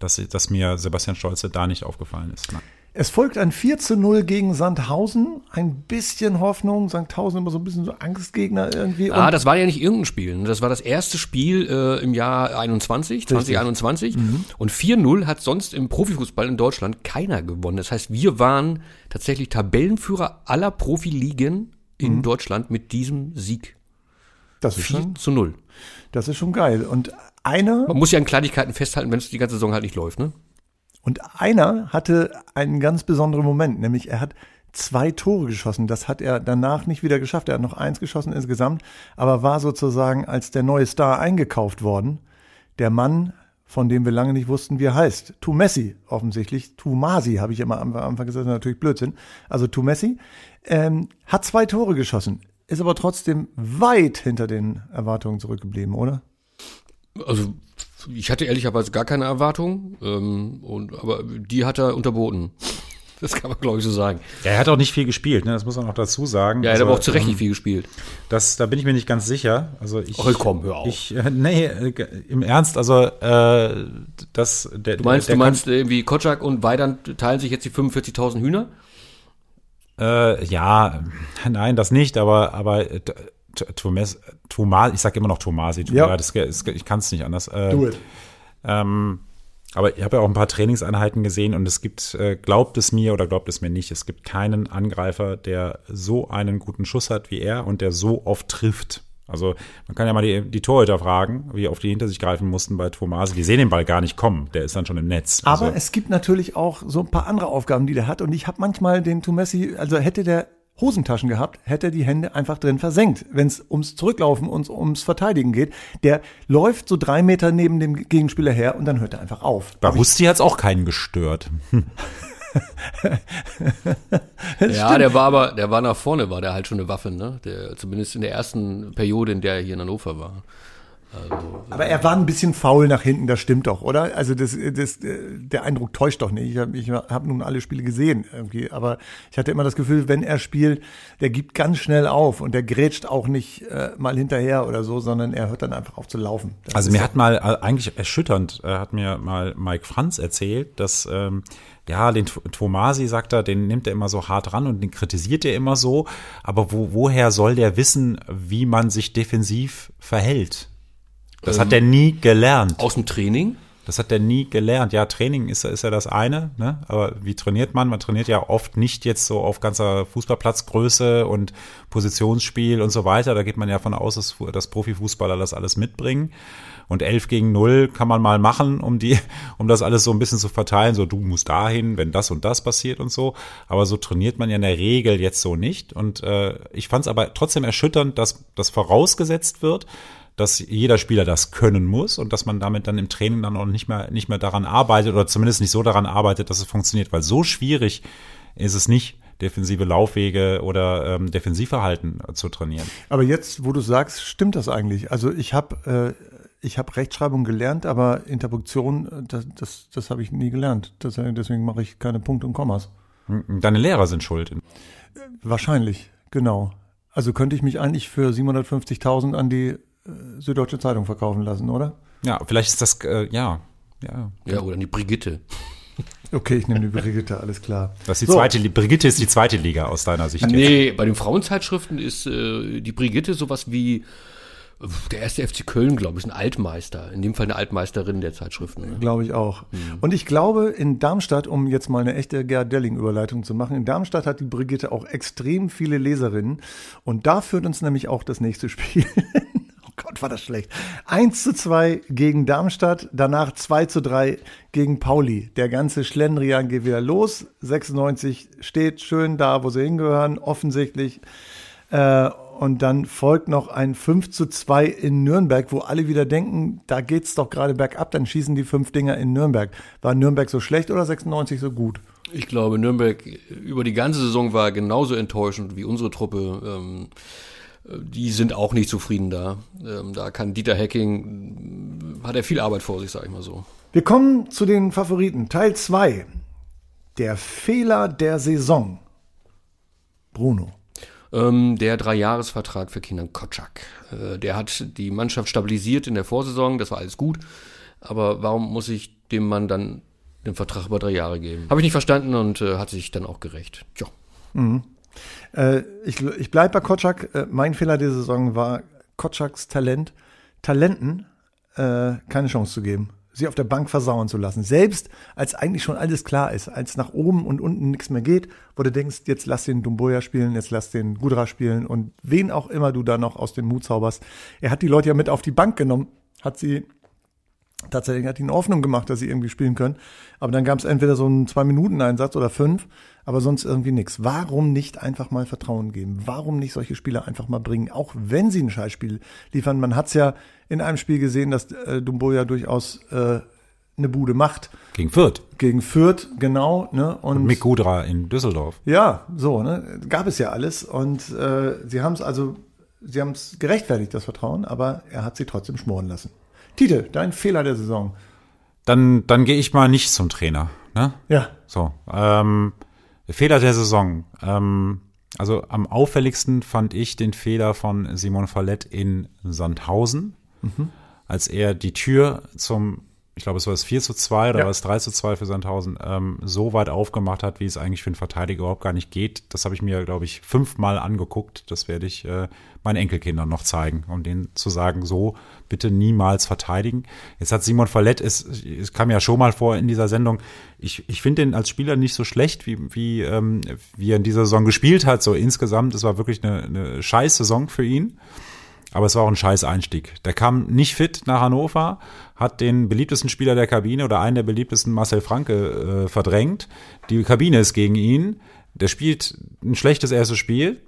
dass, dass mir Sebastian Stolze da nicht aufgefallen ist. Nein. Es folgt ein 4 zu 0 gegen Sandhausen. Ein bisschen Hoffnung. Sandhausen immer so ein bisschen so Angstgegner irgendwie. Ah, das war ja nicht irgendein Spiel. ne? Das war das erste Spiel äh, im Jahr 21, 2021. Und 4-0 hat sonst im Profifußball in Deutschland keiner gewonnen. Das heißt, wir waren tatsächlich Tabellenführer aller Profiligen in Deutschland mit diesem Sieg. das, ist 4 schon, zu 0. das ist schon geil. Und einer, Man muss ja an Kleinigkeiten festhalten, wenn es die ganze Saison halt nicht läuft, ne? Und einer hatte einen ganz besonderen Moment, nämlich er hat zwei Tore geschossen. Das hat er danach nicht wieder geschafft. Er hat noch eins geschossen insgesamt, aber war sozusagen als der neue Star eingekauft worden. Der Mann, von dem wir lange nicht wussten, wie er heißt. Tu Messi, offensichtlich. Tu Masi, habe ich immer am Anfang gesagt, ist natürlich Blödsinn. Also Tu Messi, ähm, hat zwei Tore geschossen, ist aber trotzdem weit hinter den Erwartungen zurückgeblieben, oder? Also ich hatte ehrlicherweise gar keine Erwartung, ähm, und, aber die hat er unterboten. <laughs> Das kann man, glaube ich, so sagen. Ja, er hat auch nicht viel gespielt, ne? das muss man auch dazu sagen. Ja, er hat Also, aber auch zu Recht ähm, nicht viel gespielt. Das, da bin ich mir nicht ganz sicher. Also ich, Ach, komm, hör auf. Ich, äh, nee, äh, im Ernst, also äh, das, der, Du meinst, der, du meinst irgendwie Kotschak und Weidand teilen sich jetzt die 45.000 Hühner? Äh, ja, nein, das nicht, aber aber äh, Thomas, Thomas, ich sage immer noch Tomasi, Ja. das, das, ich kann es nicht anders. Äh, Do it. Ähm, aber ich habe ja auch ein paar Trainingseinheiten gesehen und es gibt, äh, glaubt es mir oder glaubt es mir nicht, es gibt keinen Angreifer, der so einen guten Schuss hat wie er und der so oft trifft. Also man kann ja mal die, die Torhüter fragen, wie oft die hinter sich greifen mussten bei Tomasi. Die sehen den Ball gar nicht kommen, der ist dann schon im Netz. Aber also, es gibt natürlich auch so ein paar andere Aufgaben, die der hat. Und ich habe manchmal den Tumessi, also hätte der Hosentaschen gehabt, hätte er die Hände einfach drin versenkt, wenn es ums Zurücklaufen und ums Verteidigen geht. Der läuft so drei Meter neben dem Gegenspieler her und dann hört er einfach auf. bei Rusti hat's auch keinen gestört. <laughs> Ja, der war aber, der war nach vorne, war der halt schon eine Waffe, ne? Der, zumindest in der ersten Periode, in der er hier in Hannover war. Aber er war ein bisschen faul nach hinten, das stimmt doch, oder? Also das, das, der Eindruck täuscht doch nicht. Ich habe ich hab nun alle Spiele gesehen irgendwie, aber ich hatte immer das Gefühl, wenn er spielt, der gibt ganz schnell auf und der grätscht auch nicht äh, mal hinterher oder so, sondern er hört dann einfach auf zu laufen. Das Also mir hat mal äh, eigentlich erschütternd, äh, hat mir mal Mike Franz erzählt, dass ähm, ja, den Tomasi, sagt er, den nimmt er immer so hart ran und den kritisiert er immer so. Aber wo, woher soll der wissen, wie man sich defensiv verhält? Das hat er nie gelernt. Aus dem Training? Das hat der nie gelernt. Ja, Training ist, ist ja das eine, ne? aber wie trainiert man? Man trainiert ja oft nicht jetzt so auf ganzer Fußballplatzgröße und Positionsspiel und so weiter. Da geht man ja von aus, dass, dass Profifußballer das alles mitbringen. Und 11 gegen 0 kann man mal machen, um die, um das alles so ein bisschen zu verteilen. So, du musst dahin, wenn das und das passiert und so. Aber so trainiert man ja in der Regel jetzt so nicht. Und äh, ich fand es aber trotzdem erschütternd, dass das vorausgesetzt wird, dass jeder Spieler das können muss und dass man damit dann im Training dann auch nicht mehr, nicht mehr daran arbeitet oder zumindest nicht so daran arbeitet, dass es funktioniert, weil so schwierig ist es nicht, defensive Laufwege oder ähm, Defensivverhalten zu trainieren. Aber jetzt, wo du sagst, stimmt das eigentlich? Also ich habe äh, ich habe Rechtschreibung gelernt, aber Interpunktion, äh, das, das, das habe ich nie gelernt. Das, deswegen mache ich keine Punkte und Kommas. Hm, deine Lehrer sind schuld. Wahrscheinlich, genau. Also könnte ich mich eigentlich für 750.000 an die Süddeutsche Zeitung verkaufen lassen, oder? Ja, vielleicht ist das, äh, ja, ja. Ja, oder die Brigitte. <laughs> Okay, ich nehme die Brigitte, alles klar. Das ist die so. zweite, Brigitte ist die zweite Liga aus deiner Sicht. Nee, bei den Frauenzeitschriften ist äh, die Brigitte sowas wie der erste FC Köln, glaube ich, ist ein Altmeister. In dem Fall eine Altmeisterin der Zeitschriften. Ne? Glaube ich auch. Mhm. Und ich glaube, in Darmstadt, um jetzt mal eine echte Gerd Delling-Überleitung zu machen, in Darmstadt hat die Brigitte auch extrem viele Leserinnen. Und da führt uns nämlich auch das nächste Spiel. <laughs> war das schlecht. 1 zu 2 gegen Darmstadt, danach 2 zu 3 gegen Pauli. Der ganze Schlendrian geht wieder los. 96 steht schön da, wo sie hingehören, offensichtlich. Äh, und dann folgt noch ein 5 zu 2 in Nürnberg, wo alle wieder denken, da geht's doch gerade bergab, dann schießen die fünf Dinger in Nürnberg. War Nürnberg so schlecht oder 96 so gut? Ich glaube, Nürnberg über die ganze Saison war genauso enttäuschend wie unsere Truppe. Ähm, die sind auch nicht zufrieden da. Ähm, da kann Dieter Hecking, hat er viel Arbeit vor sich, sag ich mal so. Wir kommen zu den Favoriten. Teil 2. Der Fehler der Saison. Bruno. Ähm, der Dreijahresvertrag für Kinder Kotschak. Äh, der hat die Mannschaft stabilisiert in der Vorsaison, das war alles gut. Aber warum muss ich dem Mann dann den Vertrag über drei Jahre geben? Habe ich nicht verstanden und äh, hat sich dann auch gerecht. Tja. Mhm. Äh, ich ich bleibe bei Kotschak. Äh, mein Fehler dieser Saison war Kotschaks Talent, Talenten äh, keine Chance zu geben sie auf der Bank versauen zu lassen. Selbst als eigentlich schon alles klar ist, als nach oben und unten nichts mehr geht, wo du denkst, jetzt lass den Dumboya spielen, jetzt lass den Gudra spielen und wen auch immer du da noch aus dem Mut zauberst. Er hat die Leute ja mit auf die Bank genommen, hat sie tatsächlich hat ihn Hoffnung gemacht, dass sie irgendwie spielen können. Aber dann gab es entweder so einen Zwei-Minuten-Einsatz oder fünf, aber sonst irgendwie nichts. Warum nicht einfach mal Vertrauen geben? Warum nicht solche Spieler einfach mal bringen, auch wenn sie ein Scheißspiel liefern? Man hat es ja in einem Spiel gesehen, dass äh, Dumbo ja durchaus äh, eine Bude macht. Gegen Fürth. Gegen Fürth, genau. Ne? Und, und Mick Gudra in Düsseldorf. Ja, so, ne? Gab es ja alles. Und äh, sie haben es also, sie haben es gerechtfertigt, das Vertrauen, aber er hat sie trotzdem schmoren lassen. Tite, dein Fehler der Saison. Dann, dann gehe ich mal nicht zum Trainer. Ne? Ja. So. Ähm, Fehler der Saison. Ähm, also am auffälligsten fand ich den Fehler von Simon Fallett in Sandhausen, mhm. als er die Tür zum, ich glaube, es war das 4 zu 2 oder ja. war es 3 zu 2 für Sandhausen, ähm, so weit aufgemacht hat, wie es eigentlich für einen Verteidiger überhaupt gar nicht geht. Das habe ich mir, glaube ich, fünfmal angeguckt. Das werde ich äh, meinen Enkelkindern noch zeigen, um denen zu sagen, so bitte niemals verteidigen. Jetzt hat Simon Fallett, es, es kam ja schon mal vor in dieser Sendung, ich, ich finde ihn als Spieler nicht so schlecht, wie, wie, ähm, wie er in dieser Saison gespielt hat. So insgesamt, es war wirklich eine, eine scheiß Saison für ihn. Aber es war auch ein scheiß Einstieg. Der kam nicht fit nach Hannover, hat den beliebtesten Spieler der Kabine oder einen der beliebtesten Marcel Franke äh, verdrängt. Die Kabine ist gegen ihn. Der spielt ein schlechtes erstes Spiel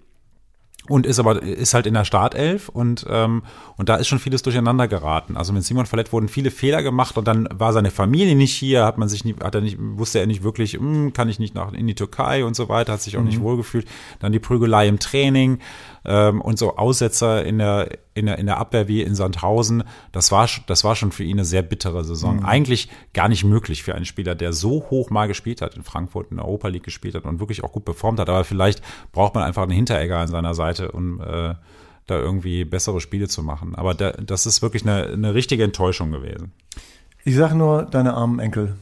und ist aber ist halt in der Startelf und ähm, und da ist schon vieles durcheinander geraten. Also mit Simon Fallett wurden viele Fehler gemacht und dann war seine Familie nicht hier, hat man sich nie, hat er nicht wusste er nicht wirklich, hm, kann ich nicht nach in die Türkei und so weiter, hat sich auch mhm. nicht wohlgefühlt. Dann die Prügelei im Training ähm, und so Aussetzer in der in der in der Abwehr wie in Sandhausen. Das war das war schon für ihn eine sehr bittere Saison. Mhm. Eigentlich gar nicht möglich für einen Spieler, der so hoch mal gespielt hat in Frankfurt in der Europa League gespielt hat und wirklich auch gut performt hat. Aber vielleicht braucht man einfach einen Hinteregger an seiner Seite, um äh, da irgendwie bessere Spiele zu machen. Aber da, das ist wirklich eine, eine richtige Enttäuschung gewesen. Ich sage nur deine armen Enkel.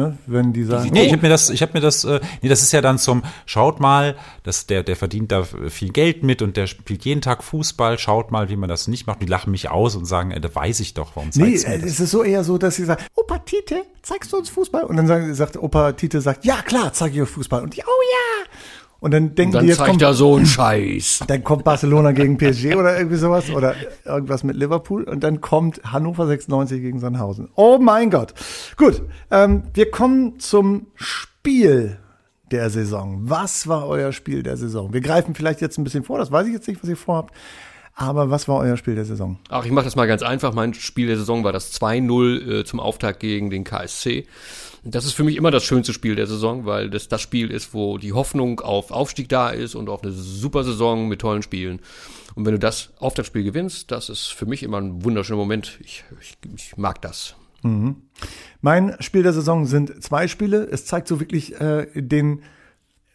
Ne? Wenn die sagen, Nee, ich habe mir das, ich habe mir das, äh, nee, das ist ja dann zum, schaut mal, dass der, der verdient da viel Geld mit und der spielt jeden Tag Fußball, schaut mal, wie man das nicht macht. Die lachen mich aus und sagen, äh, da weiß ich doch, warum Nee, äh, das? es ist so eher so, dass sie sagen, Opa Tite, zeigst du uns Fußball? Und dann sagen, sagt Opa Tite, sagt, ja klar, zeige ich euch Fußball. Und die, oh ja. Und dann denken Dann die, jetzt kommt, so einen Scheiß. <laughs> dann kommt Barcelona gegen PSG oder irgendwie sowas oder irgendwas mit Liverpool und dann kommt Hannover 96 gegen Sandhausen. Oh mein Gott. Gut, ähm, wir kommen zum Spiel der Saison. Was war euer Spiel der Saison? Wir greifen vielleicht jetzt ein bisschen vor, das weiß ich jetzt nicht, was ihr vorhabt. Aber was war euer Spiel der Saison? Ach, ich mache das mal ganz einfach. Mein Spiel der Saison war das 2-0 äh, zum Auftakt gegen den KSC. Das ist für mich immer das schönste Spiel der Saison, weil das das Spiel ist, wo die Hoffnung auf Aufstieg da ist und auf eine super Saison mit tollen Spielen. Und wenn du das Auftaktspiel gewinnst, das ist für mich immer ein wunderschöner Moment. Ich, ich, ich mag das. Mein Spiel der Saison sind zwei Spiele. Es zeigt so wirklich äh, den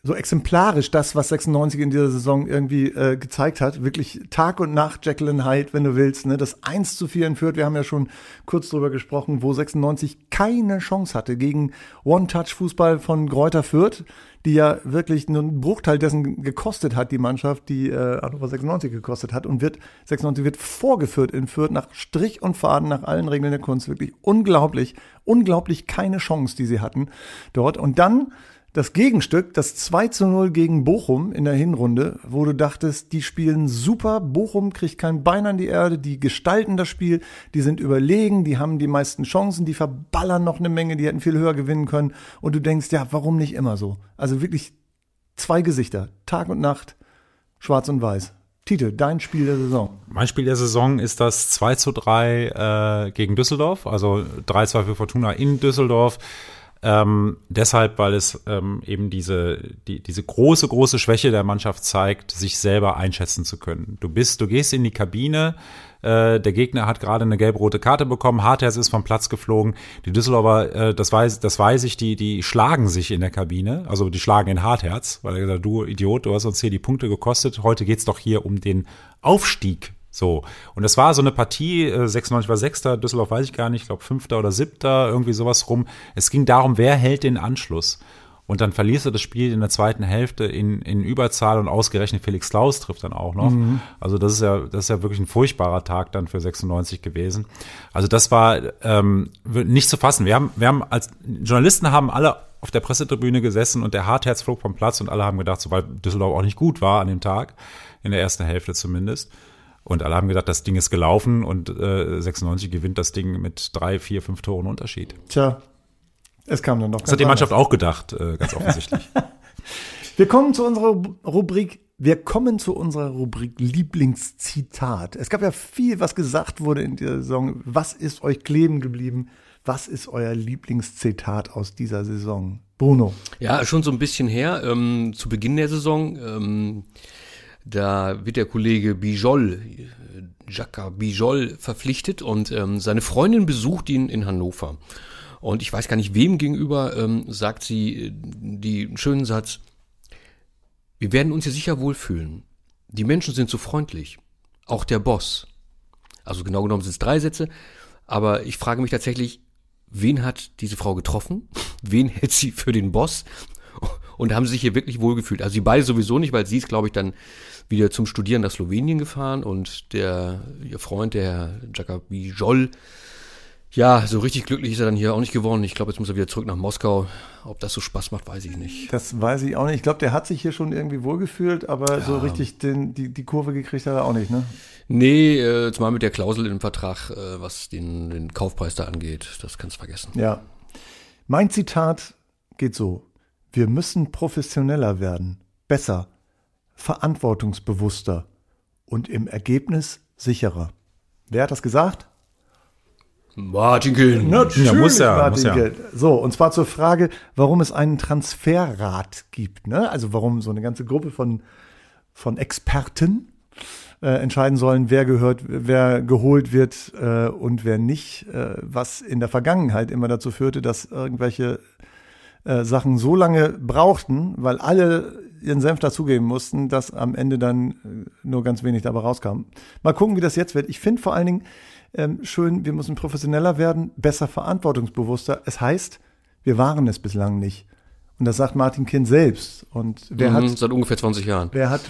so exemplarisch das, was 96 in dieser Saison irgendwie äh, gezeigt hat. Wirklich Tag und Nacht and Hyde, wenn du willst. Ne? Das 1 zu 4 in Fürth, wir haben ja schon kurz drüber gesprochen, wo 96 keine Chance hatte gegen One-Touch-Fußball von Gräuter Fürth, die ja wirklich nur einen Bruchteil dessen gekostet hat, die Mannschaft, die äh, Hannover 96 gekostet hat und wird 96 wird vorgeführt in Fürth nach Strich und Faden, nach allen Regeln der Kunst. Wirklich unglaublich, unglaublich keine Chance, die sie hatten dort. Und dann das Gegenstück, das 2 zu 0 gegen Bochum in der Hinrunde, wo du dachtest, die spielen super, Bochum kriegt kein Bein an die Erde, die gestalten das Spiel, die sind überlegen, die haben die meisten Chancen, die verballern noch eine Menge, die hätten viel höher gewinnen können. Und du denkst, ja, warum nicht immer so? Also wirklich zwei Gesichter, Tag und Nacht, schwarz und weiß. Tite, dein Spiel der Saison. Mein Spiel der Saison ist das 2 zu 3 äh, gegen Düsseldorf, also 3-2 für Fortuna in Düsseldorf. Ähm, deshalb, weil es ähm, eben diese, die, diese große, große Schwäche der Mannschaft zeigt, sich selber einschätzen zu können. Du bist, du gehst in die Kabine, äh, der Gegner hat gerade eine gelb-rote Karte bekommen, Hartherz ist vom Platz geflogen. Die Düsseldorfer, äh, das weiß, das weiß ich, die, die schlagen sich in der Kabine, also die schlagen in Hartherz, weil er gesagt, du Idiot, du hast uns hier die Punkte gekostet, heute geht's doch hier um den Aufstieg so. Und das war so eine Partie, äh, 96 war Sechster, Düsseldorf weiß ich gar nicht, ich glaube Fünfter oder Siebter, irgendwie sowas rum. Es ging darum, wer hält den Anschluss. Und dann verlierst du das Spiel in der zweiten Hälfte in, in Überzahl und ausgerechnet Felix Klaus trifft dann auch noch. Also das ist ja, das ist ja wirklich ein furchtbarer Tag dann für 96 gewesen. Also das war ähm, nicht zu fassen. Wir haben, wir haben als Journalisten haben alle auf der Pressetribüne gesessen und der Hartherz flog vom Platz und alle haben gedacht, so weil Düsseldorf auch nicht gut war an dem Tag, in der ersten Hälfte zumindest. Und alle haben gedacht, das Ding ist gelaufen und äh, 96 gewinnt das Ding mit drei, vier, fünf Toren Unterschied. Tja, es kam dann doch. Das hat die Mannschaft auch gedacht, äh, ganz offensichtlich. <laughs> Wir kommen zu unserer Rubrik. Wir kommen zu unserer Rubrik Lieblingszitat. Es gab ja viel, was gesagt wurde in dieser Saison. Was ist euch kleben geblieben? Was ist euer Lieblingszitat aus dieser Saison? Bruno. Ja, schon so ein bisschen her, ähm, zu Beginn der Saison. Ähm, da wird der Kollege Bijol, äh, Jacques Bijol, verpflichtet und ähm, seine Freundin besucht ihn in Hannover. Und ich weiß gar nicht, wem gegenüber ähm, sagt sie äh, den schönen Satz, wir werden uns hier sicher wohlfühlen. Die Menschen sind so freundlich. Auch der Boss. Also genau genommen sind es drei Sätze. Aber ich frage mich tatsächlich, wen hat diese Frau getroffen? <laughs> Wen hält sie für den Boss? Und haben sie sich hier wirklich wohlgefühlt? Also sie beide sowieso nicht, weil sie ist, glaube ich, dann wieder zum Studieren nach Slowenien gefahren und der, ihr Freund, der Joll, ja, so richtig glücklich ist er dann hier auch nicht geworden. Ich glaube, jetzt muss er wieder zurück nach Moskau. Ob das so Spaß macht, weiß ich nicht. Das weiß ich auch nicht. Ich glaube, der hat sich hier schon irgendwie wohlgefühlt, aber so richtig den, die, die Kurve gekriegt hat er auch nicht, ne? Nee, äh, zumal mit der Klausel im Vertrag, äh, was den, den Kaufpreis da angeht, das kannst du vergessen. Ja. Mein Zitat geht so. Wir müssen professioneller werden, besser, verantwortungsbewusster und im Ergebnis sicherer. Wer hat das gesagt? Martin Kind. Natürlich, Ja, muss ja, Martin muss ja. Geld. So, und zwar zur Frage, warum es einen Transferrat gibt. Ne? Also warum so eine ganze Gruppe von, von Experten äh, entscheiden sollen, wer gehört, wer geholt wird äh, und wer nicht, äh, was in der Vergangenheit immer dazu führte, dass irgendwelche äh, Sachen so lange brauchten, weil alle ihren Senf dazugeben mussten, dass am Ende dann äh, nur ganz wenig dabei rauskam. Mal gucken, wie das jetzt wird. Ich finde vor allen Dingen ähm, schön, wir müssen professioneller werden, besser verantwortungsbewusster. Es heißt, Wir waren es bislang nicht. Und das sagt Martin Kind selbst. Und wer Mhm, hat seit ungefähr 20 Jahren. Wer hat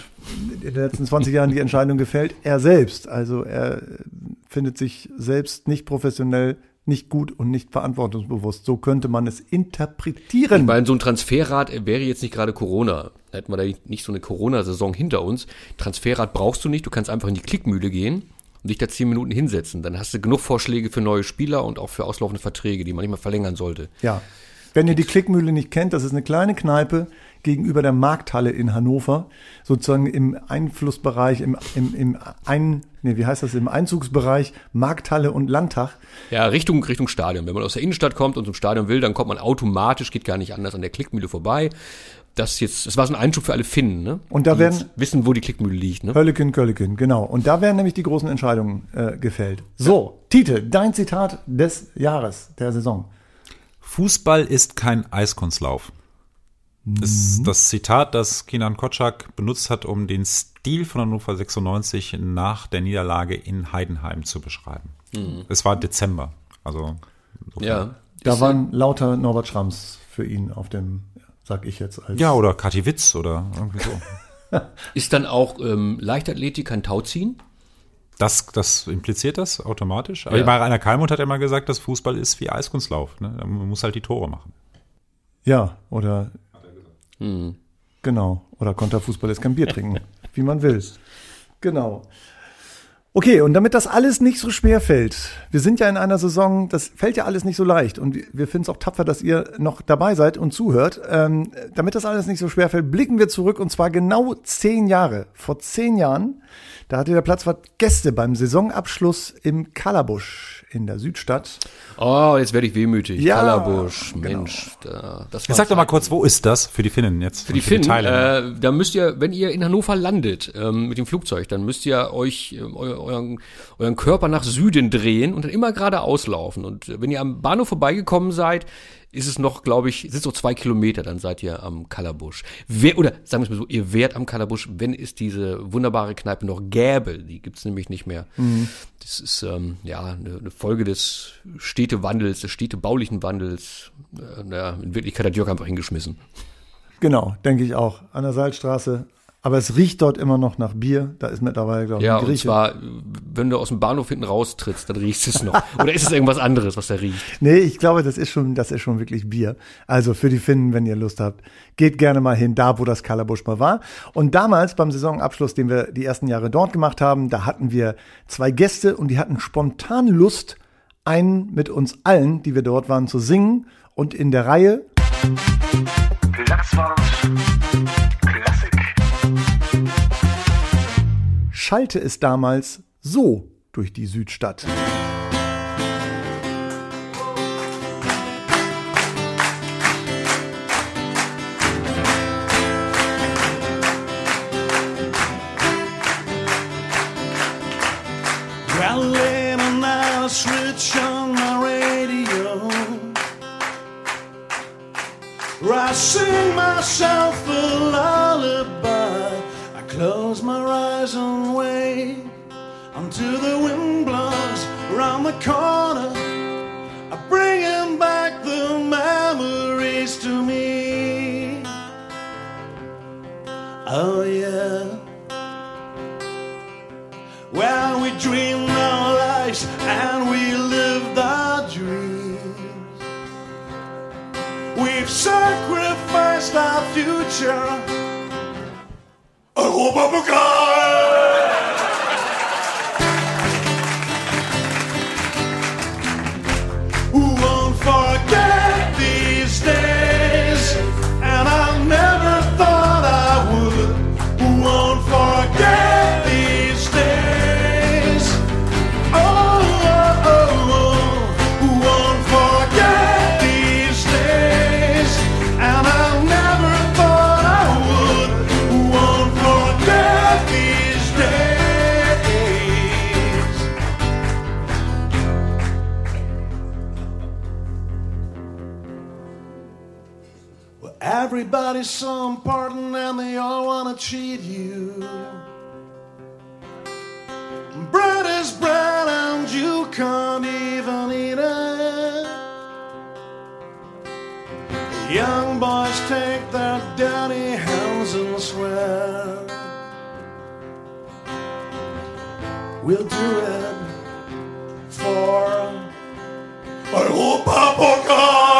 in den letzten 20 Jahren die Entscheidung gefällt? Er selbst. Also er findet sich selbst nicht professionell, nicht gut und nicht verantwortungsbewusst. So könnte man es interpretieren. Weil so ein Transferrad wäre jetzt nicht gerade Corona. Da hätten wir da nicht so eine Corona-Saison hinter uns. Transferrad brauchst du nicht. Du kannst einfach in die Klickmühle gehen und dich da zehn Minuten hinsetzen. Dann hast du genug Vorschläge für neue Spieler und auch für auslaufende Verträge, die man nicht mehr verlängern sollte. Ja. Wenn ihr die Klickmühle nicht kennt, das ist eine kleine Kneipe gegenüber der Markthalle in Hannover, sozusagen im Einflussbereich, im, im, im Ein, nee, wie heißt das, im Einzugsbereich Markthalle und Landtag. Ja, Richtung, Richtung Stadion. Wenn man aus der Innenstadt kommt und zum Stadion will, dann kommt man automatisch, geht gar nicht anders, an der Klickmühle vorbei. Das jetzt, das war so ein Einschub für alle Finnen, ne? Und da Die werden- jetzt wissen, wo die Klickmühle liegt, ne? Hölleken, Kölleken, genau. Und da werden nämlich die großen Entscheidungen äh, gefällt. So, Tite, dein Zitat des Jahres, der Saison. Fußball ist kein Eiskunstlauf. Das ist das Zitat, das Kinan Kotschak benutzt hat, um den Stil von Hannover 96 nach der Niederlage in Heidenheim zu beschreiben. Es war Dezember. Also Ja. Da waren lauter Norbert Schramms für ihn auf dem, sag ich jetzt als. ja, oder Kathi Witz oder irgendwie so. <laughs> ist dann auch ähm, Leichtathletik kein Tauziehen? Das, das impliziert das automatisch. Aber Ja. Rainer Kalmund hat immer gesagt, dass Fußball ist wie Eiskunstlauf. Ne? Man muss halt die Tore machen. Ja, oder. Hm. Genau. Oder Konterfußball ist kein Bier trinken. <laughs> wie man will. Genau. Okay, und damit das alles nicht so schwer fällt, wir sind ja in einer Saison, das fällt ja alles nicht so leicht und wir- finden es auch tapfer, dass ihr noch dabei seid und zuhört. Ähm, damit das alles nicht so schwer fällt, blicken wir zurück und zwar genau zehn Jahre. Vor zehn Jahren, da hatte der Platzwart Gäste beim Saisonabschluss im Kalabusch in der Südstadt. Oh, jetzt werde ich wehmütig. Ja, Kallerbusch, genau. Mensch. Da, das war Sag doch mal kurz, wo ist das für die Finnen jetzt? Für die Finnen, äh, da müsst ihr, wenn ihr in Hannover landet ähm, mit dem Flugzeug, dann müsst ihr euch eu, euren, euren Körper nach Süden drehen und dann immer geradeaus laufen. Und wenn ihr am Bahnhof vorbeigekommen seid, ist es noch, glaube ich, sind es noch zwei Kilometer, dann seid ihr am Kallerbusch. Wer, oder sagen wir es mal so, ihr wärt am Kallerbusch, wenn es diese wunderbare Kneipe noch gäbe. Die gibt's nämlich nicht mehr. Das ist ähm, ja eine, eine Folge des Städtewandels, des städtebaulichen Wandels. Äh, na, in Wirklichkeit hat Jörg einfach hingeschmissen. Genau, denke ich auch. An der Salzstraße. Aber es riecht dort immer noch nach Bier. Da ist mittlerweile, glaube ich, Ja, ein und Grieche. zwar, wenn du aus dem Bahnhof hinten raustrittst, dann riechst es noch. <laughs> Oder ist es irgendwas anderes, was da riecht? Nee, ich glaube, das ist schon, das ist schon wirklich Bier. Also für die Finnen, wenn ihr Lust habt, geht gerne mal hin, da wo das Kalabusch mal war. Und damals beim Saisonabschluss, den wir die ersten Jahre dort gemacht haben, da hatten wir zwei Gäste und die hatten spontan Lust, einen mit uns allen, die wir dort waren, zu singen. Und in der Reihe Platzwart schallte es damals so durch die Südstadt. On sing myself a lullaby. I close my eyes wait until the wind blows around the corner. I bringing back the memories to me. Oh, yeah where we dreamed our lives and we lived our dreams. We've sacrificed our future. Oh, Europa-Pokal! Who Everybody so important and they all want to cheat you. Bread is bread and you can't even eat it. Young boys take their daddy hands and swear. We'll do it for. I hope Papa God.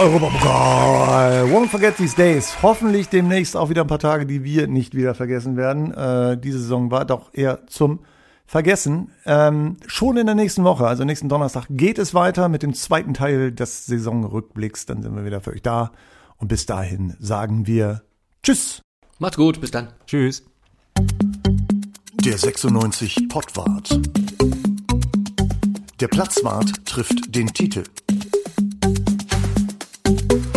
Europapokal. Won't forget these days. Hoffentlich demnächst auch wieder ein paar Tage, die wir nicht wieder vergessen werden. Äh, diese Saison war doch eher zum Vergessen. Ähm, schon in der nächsten Woche, also nächsten Donnerstag, geht es weiter mit dem zweiten Teil des Saisonrückblicks. Dann sind wir wieder für euch da. Und bis dahin sagen wir Tschüss. Macht's gut, bis dann. Tschüss. Der 96 Pottwart. Der Platzwart trifft den Titel. Thank you.